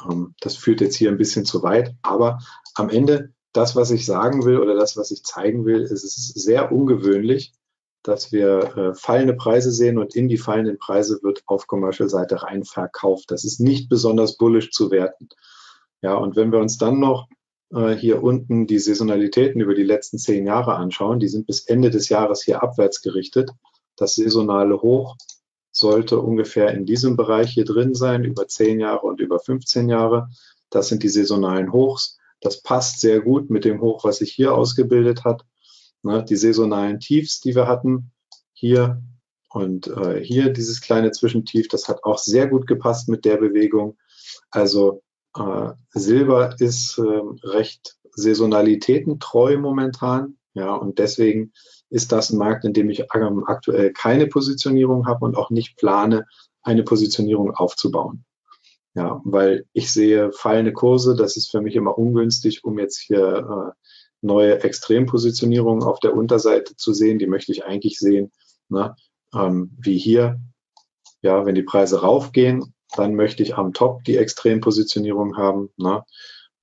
Ähm, das führt jetzt hier ein bisschen zu weit, aber am Ende das, was ich sagen will oder das, was ich zeigen will, ist es ist sehr ungewöhnlich, dass wir äh, fallende Preise sehen und in die fallenden Preise wird auf Commercial-Seite rein verkauft. Das ist nicht besonders bullish zu werten. Ja, und wenn wir uns dann noch äh, hier unten die Saisonalitäten über die letzten zehn Jahre anschauen, die sind bis Ende des Jahres hier abwärts gerichtet. Das saisonale Hoch sollte ungefähr in diesem Bereich hier drin sein, über zehn Jahre und über 15 Jahre. Das sind die saisonalen Hochs. Das passt sehr gut mit dem Hoch, was sich hier ausgebildet hat. Ne, die saisonalen Tiefs, die wir hatten, hier und äh, hier dieses kleine Zwischentief, das hat auch sehr gut gepasst mit der Bewegung. Also äh, Silber ist äh, recht saisonalitätentreu momentan. Ja, und deswegen ist das ein Markt, in dem ich aktuell keine Positionierung habe und auch nicht plane, eine Positionierung aufzubauen. Ja, weil ich sehe fallende Kurse, das ist für mich immer ungünstig, um jetzt hier äh, neue Extrempositionierungen auf der Unterseite zu sehen. Die möchte ich eigentlich sehen, ne, ähm, wie hier. Ja, wenn die Preise raufgehen, dann möchte ich am Top die Extrempositionierung haben, ne?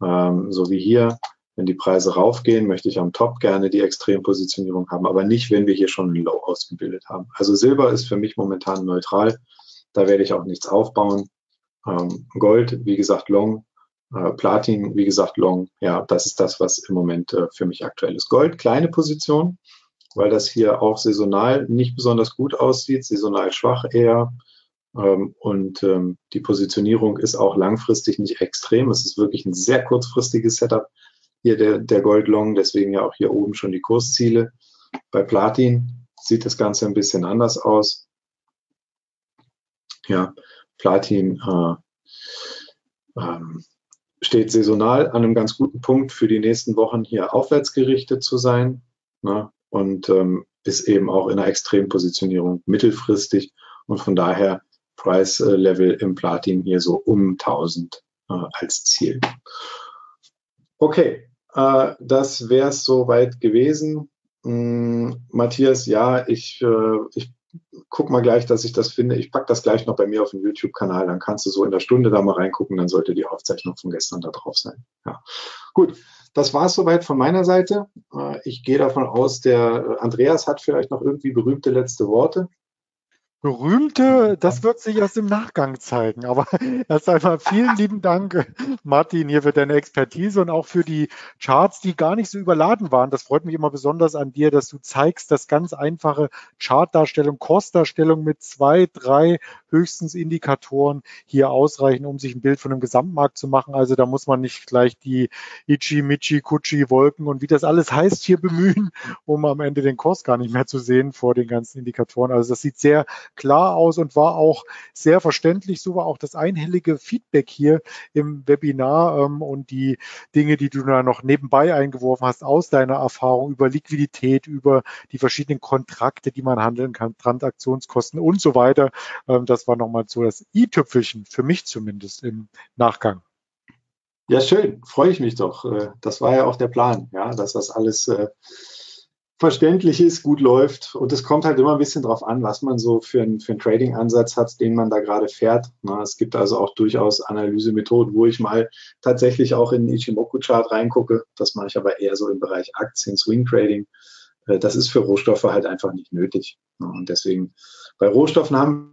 ähm, so wie hier. Wenn die Preise raufgehen, möchte ich am Top gerne die Extrempositionierung haben, aber nicht, wenn wir hier schon ein Low ausgebildet haben. Also Silber ist für mich momentan neutral. Da werde ich auch nichts aufbauen. Ähm, Gold, wie gesagt, Long. Äh, Platin, wie gesagt, Long. Ja, das ist das, was im Moment äh, für mich aktuell ist. Gold, kleine Position, weil das hier auch saisonal nicht besonders gut aussieht, saisonal schwach eher. Ähm, und ähm, die Positionierung ist auch langfristig nicht extrem. Es ist wirklich ein sehr kurzfristiges Setup. Hier der, der Gold Long, deswegen ja auch hier oben schon die Kursziele. Bei Platin sieht das Ganze ein bisschen anders aus. Ja, Platin äh, ähm, steht saisonal an einem ganz guten Punkt für die nächsten Wochen hier aufwärts gerichtet zu sein ne? und ähm, ist eben auch in einer Extrempositionierung mittelfristig und von daher Price Level im Platin hier so um 1000 äh, als Ziel. Okay, äh, das wäre es soweit gewesen. Hm, Matthias, ja, ich, äh, ich guck mal gleich, dass ich das finde. Ich packe das gleich noch bei mir auf dem YouTube-Kanal. Dann kannst du so in der Stunde da mal reingucken. Dann sollte die Aufzeichnung von gestern da drauf sein. Ja. Gut, das war es soweit von meiner Seite. Äh, ich gehe davon aus, der Andreas hat vielleicht noch irgendwie berühmte letzte Worte. Berühmte, das wird sich erst im Nachgang zeigen. Aber [LAUGHS] erst einmal vielen [LAUGHS] lieben Dank, Martin, hier für deine Expertise und auch für die Charts, die gar nicht so überladen waren. Das freut mich immer besonders an dir, dass du zeigst, dass ganz einfache Chartdarstellung, Kostdarstellung mit zwei, drei höchstens Indikatoren hier ausreichen, um sich ein Bild von einem Gesamtmarkt zu machen. Also da muss man nicht gleich die Ichi, Michi, Kuchi, Wolken und wie das alles heißt hier bemühen, um am Ende den Kurs gar nicht mehr zu sehen vor den ganzen Indikatoren. Also das sieht sehr klar aus und war auch sehr verständlich. So war auch das einhellige Feedback hier im Webinar ähm, und die Dinge, die du da noch nebenbei eingeworfen hast aus deiner Erfahrung über Liquidität, über die verschiedenen Kontrakte, die man handeln kann, Transaktionskosten und so weiter. Ähm, das war nochmal so das i-Tüpfelchen, für mich zumindest im Nachgang. Ja, schön, freue ich mich doch. Äh, das war ja auch der Plan, ja, dass das alles äh, verständlich ist, gut läuft. Und es kommt halt immer ein bisschen drauf an, was man so für, ein, für einen Trading-Ansatz hat, den man da gerade fährt. Na, es gibt also auch durchaus Analysemethoden, wo ich mal tatsächlich auch in den Ichimoku-Chart reingucke. Das mache ich aber eher so im Bereich Aktien, Swing-Trading. Äh, das ist für Rohstoffe halt einfach nicht nötig. Und deswegen bei Rohstoffen haben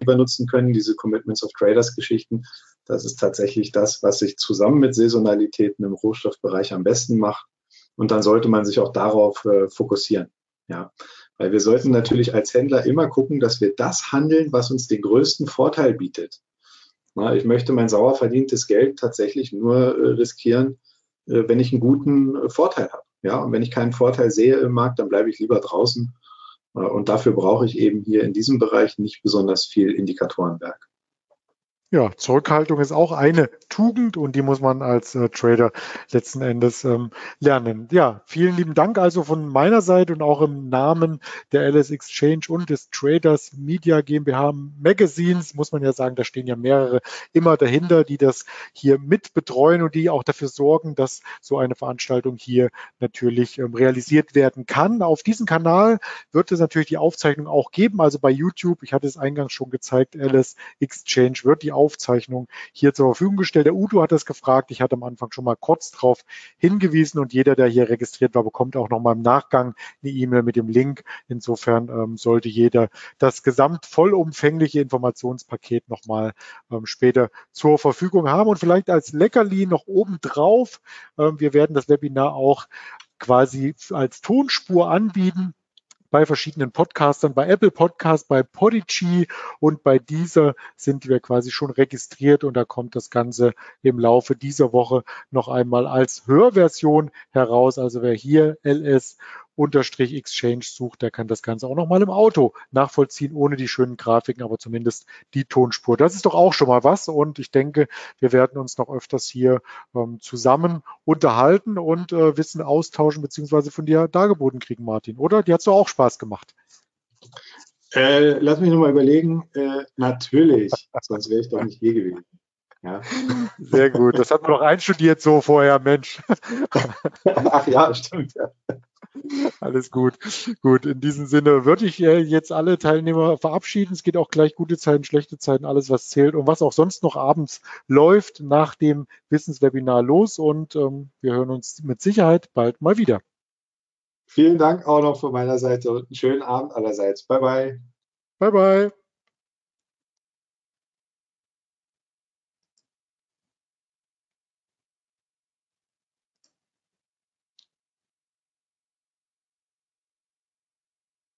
wir nutzen können, diese Commitments of Traders Geschichten. Das ist tatsächlich das, was sich zusammen mit Saisonalitäten im Rohstoffbereich am besten macht. Und dann sollte man sich auch darauf äh, fokussieren. Ja, weil wir sollten natürlich als Händler immer gucken, dass wir das handeln, was uns den größten Vorteil bietet. Na, ich möchte mein sauer verdientes Geld tatsächlich nur äh, riskieren, äh, wenn ich einen guten äh, Vorteil habe. Ja, und wenn ich keinen Vorteil sehe im Markt, dann bleibe ich lieber draußen. Äh, und dafür brauche ich eben hier in diesem Bereich nicht besonders viel Indikatorenwerk. Ja, Zurückhaltung ist auch eine Tugend und die muss man als äh, Trader letzten Endes ähm, lernen. Ja, vielen lieben Dank also von meiner Seite und auch im Namen der LS Exchange und des Traders Media GmbH Magazines, muss man ja sagen, da stehen ja mehrere immer dahinter, die das hier mit betreuen und die auch dafür sorgen, dass so eine Veranstaltung hier natürlich ähm, realisiert werden kann. Auf diesem Kanal wird es natürlich die Aufzeichnung auch geben, also bei YouTube, ich hatte es eingangs schon gezeigt, LS Exchange wird die hier zur Verfügung gestellt. Der Udo hat das gefragt. Ich hatte am Anfang schon mal kurz darauf hingewiesen und jeder, der hier registriert war, bekommt auch nochmal im Nachgang eine E-Mail mit dem Link. Insofern ähm, sollte jeder das gesamt vollumfängliche Informationspaket nochmal ähm, später zur Verfügung haben und vielleicht als Leckerli noch obendrauf. Ähm, wir werden das Webinar auch quasi als Tonspur anbieten bei verschiedenen Podcastern, bei Apple Podcast, bei Podigy und bei dieser sind wir quasi schon registriert und da kommt das Ganze im Laufe dieser Woche noch einmal als Hörversion heraus. Also wer hier LS unterstrich Exchange sucht, der kann das Ganze auch nochmal im Auto nachvollziehen, ohne die schönen Grafiken, aber zumindest die Tonspur. Das ist doch auch schon mal was und ich denke, wir werden uns noch öfters hier ähm, zusammen unterhalten und äh, Wissen austauschen beziehungsweise von dir dargeboten kriegen, Martin, oder? Die hat doch auch Spaß gemacht. Äh, lass mich nochmal überlegen. Äh, natürlich, sonst wäre ich doch nicht hier gewesen. Ja. Sehr gut. Das hat man doch einstudiert so vorher, Mensch. [LAUGHS] Ach ja, stimmt. Ja. [LAUGHS] Alles gut. Gut, in diesem Sinne würde ich äh, jetzt alle Teilnehmer verabschieden. Es geht auch gleich gute Zeiten, schlechte Zeiten, alles was zählt und was auch sonst noch abends läuft nach dem Wissenswebinar los. Und ähm, wir hören uns mit Sicherheit bald mal wieder. Vielen Dank auch noch von meiner Seite und einen schönen Abend allerseits. Bye, bye. Bye, bye.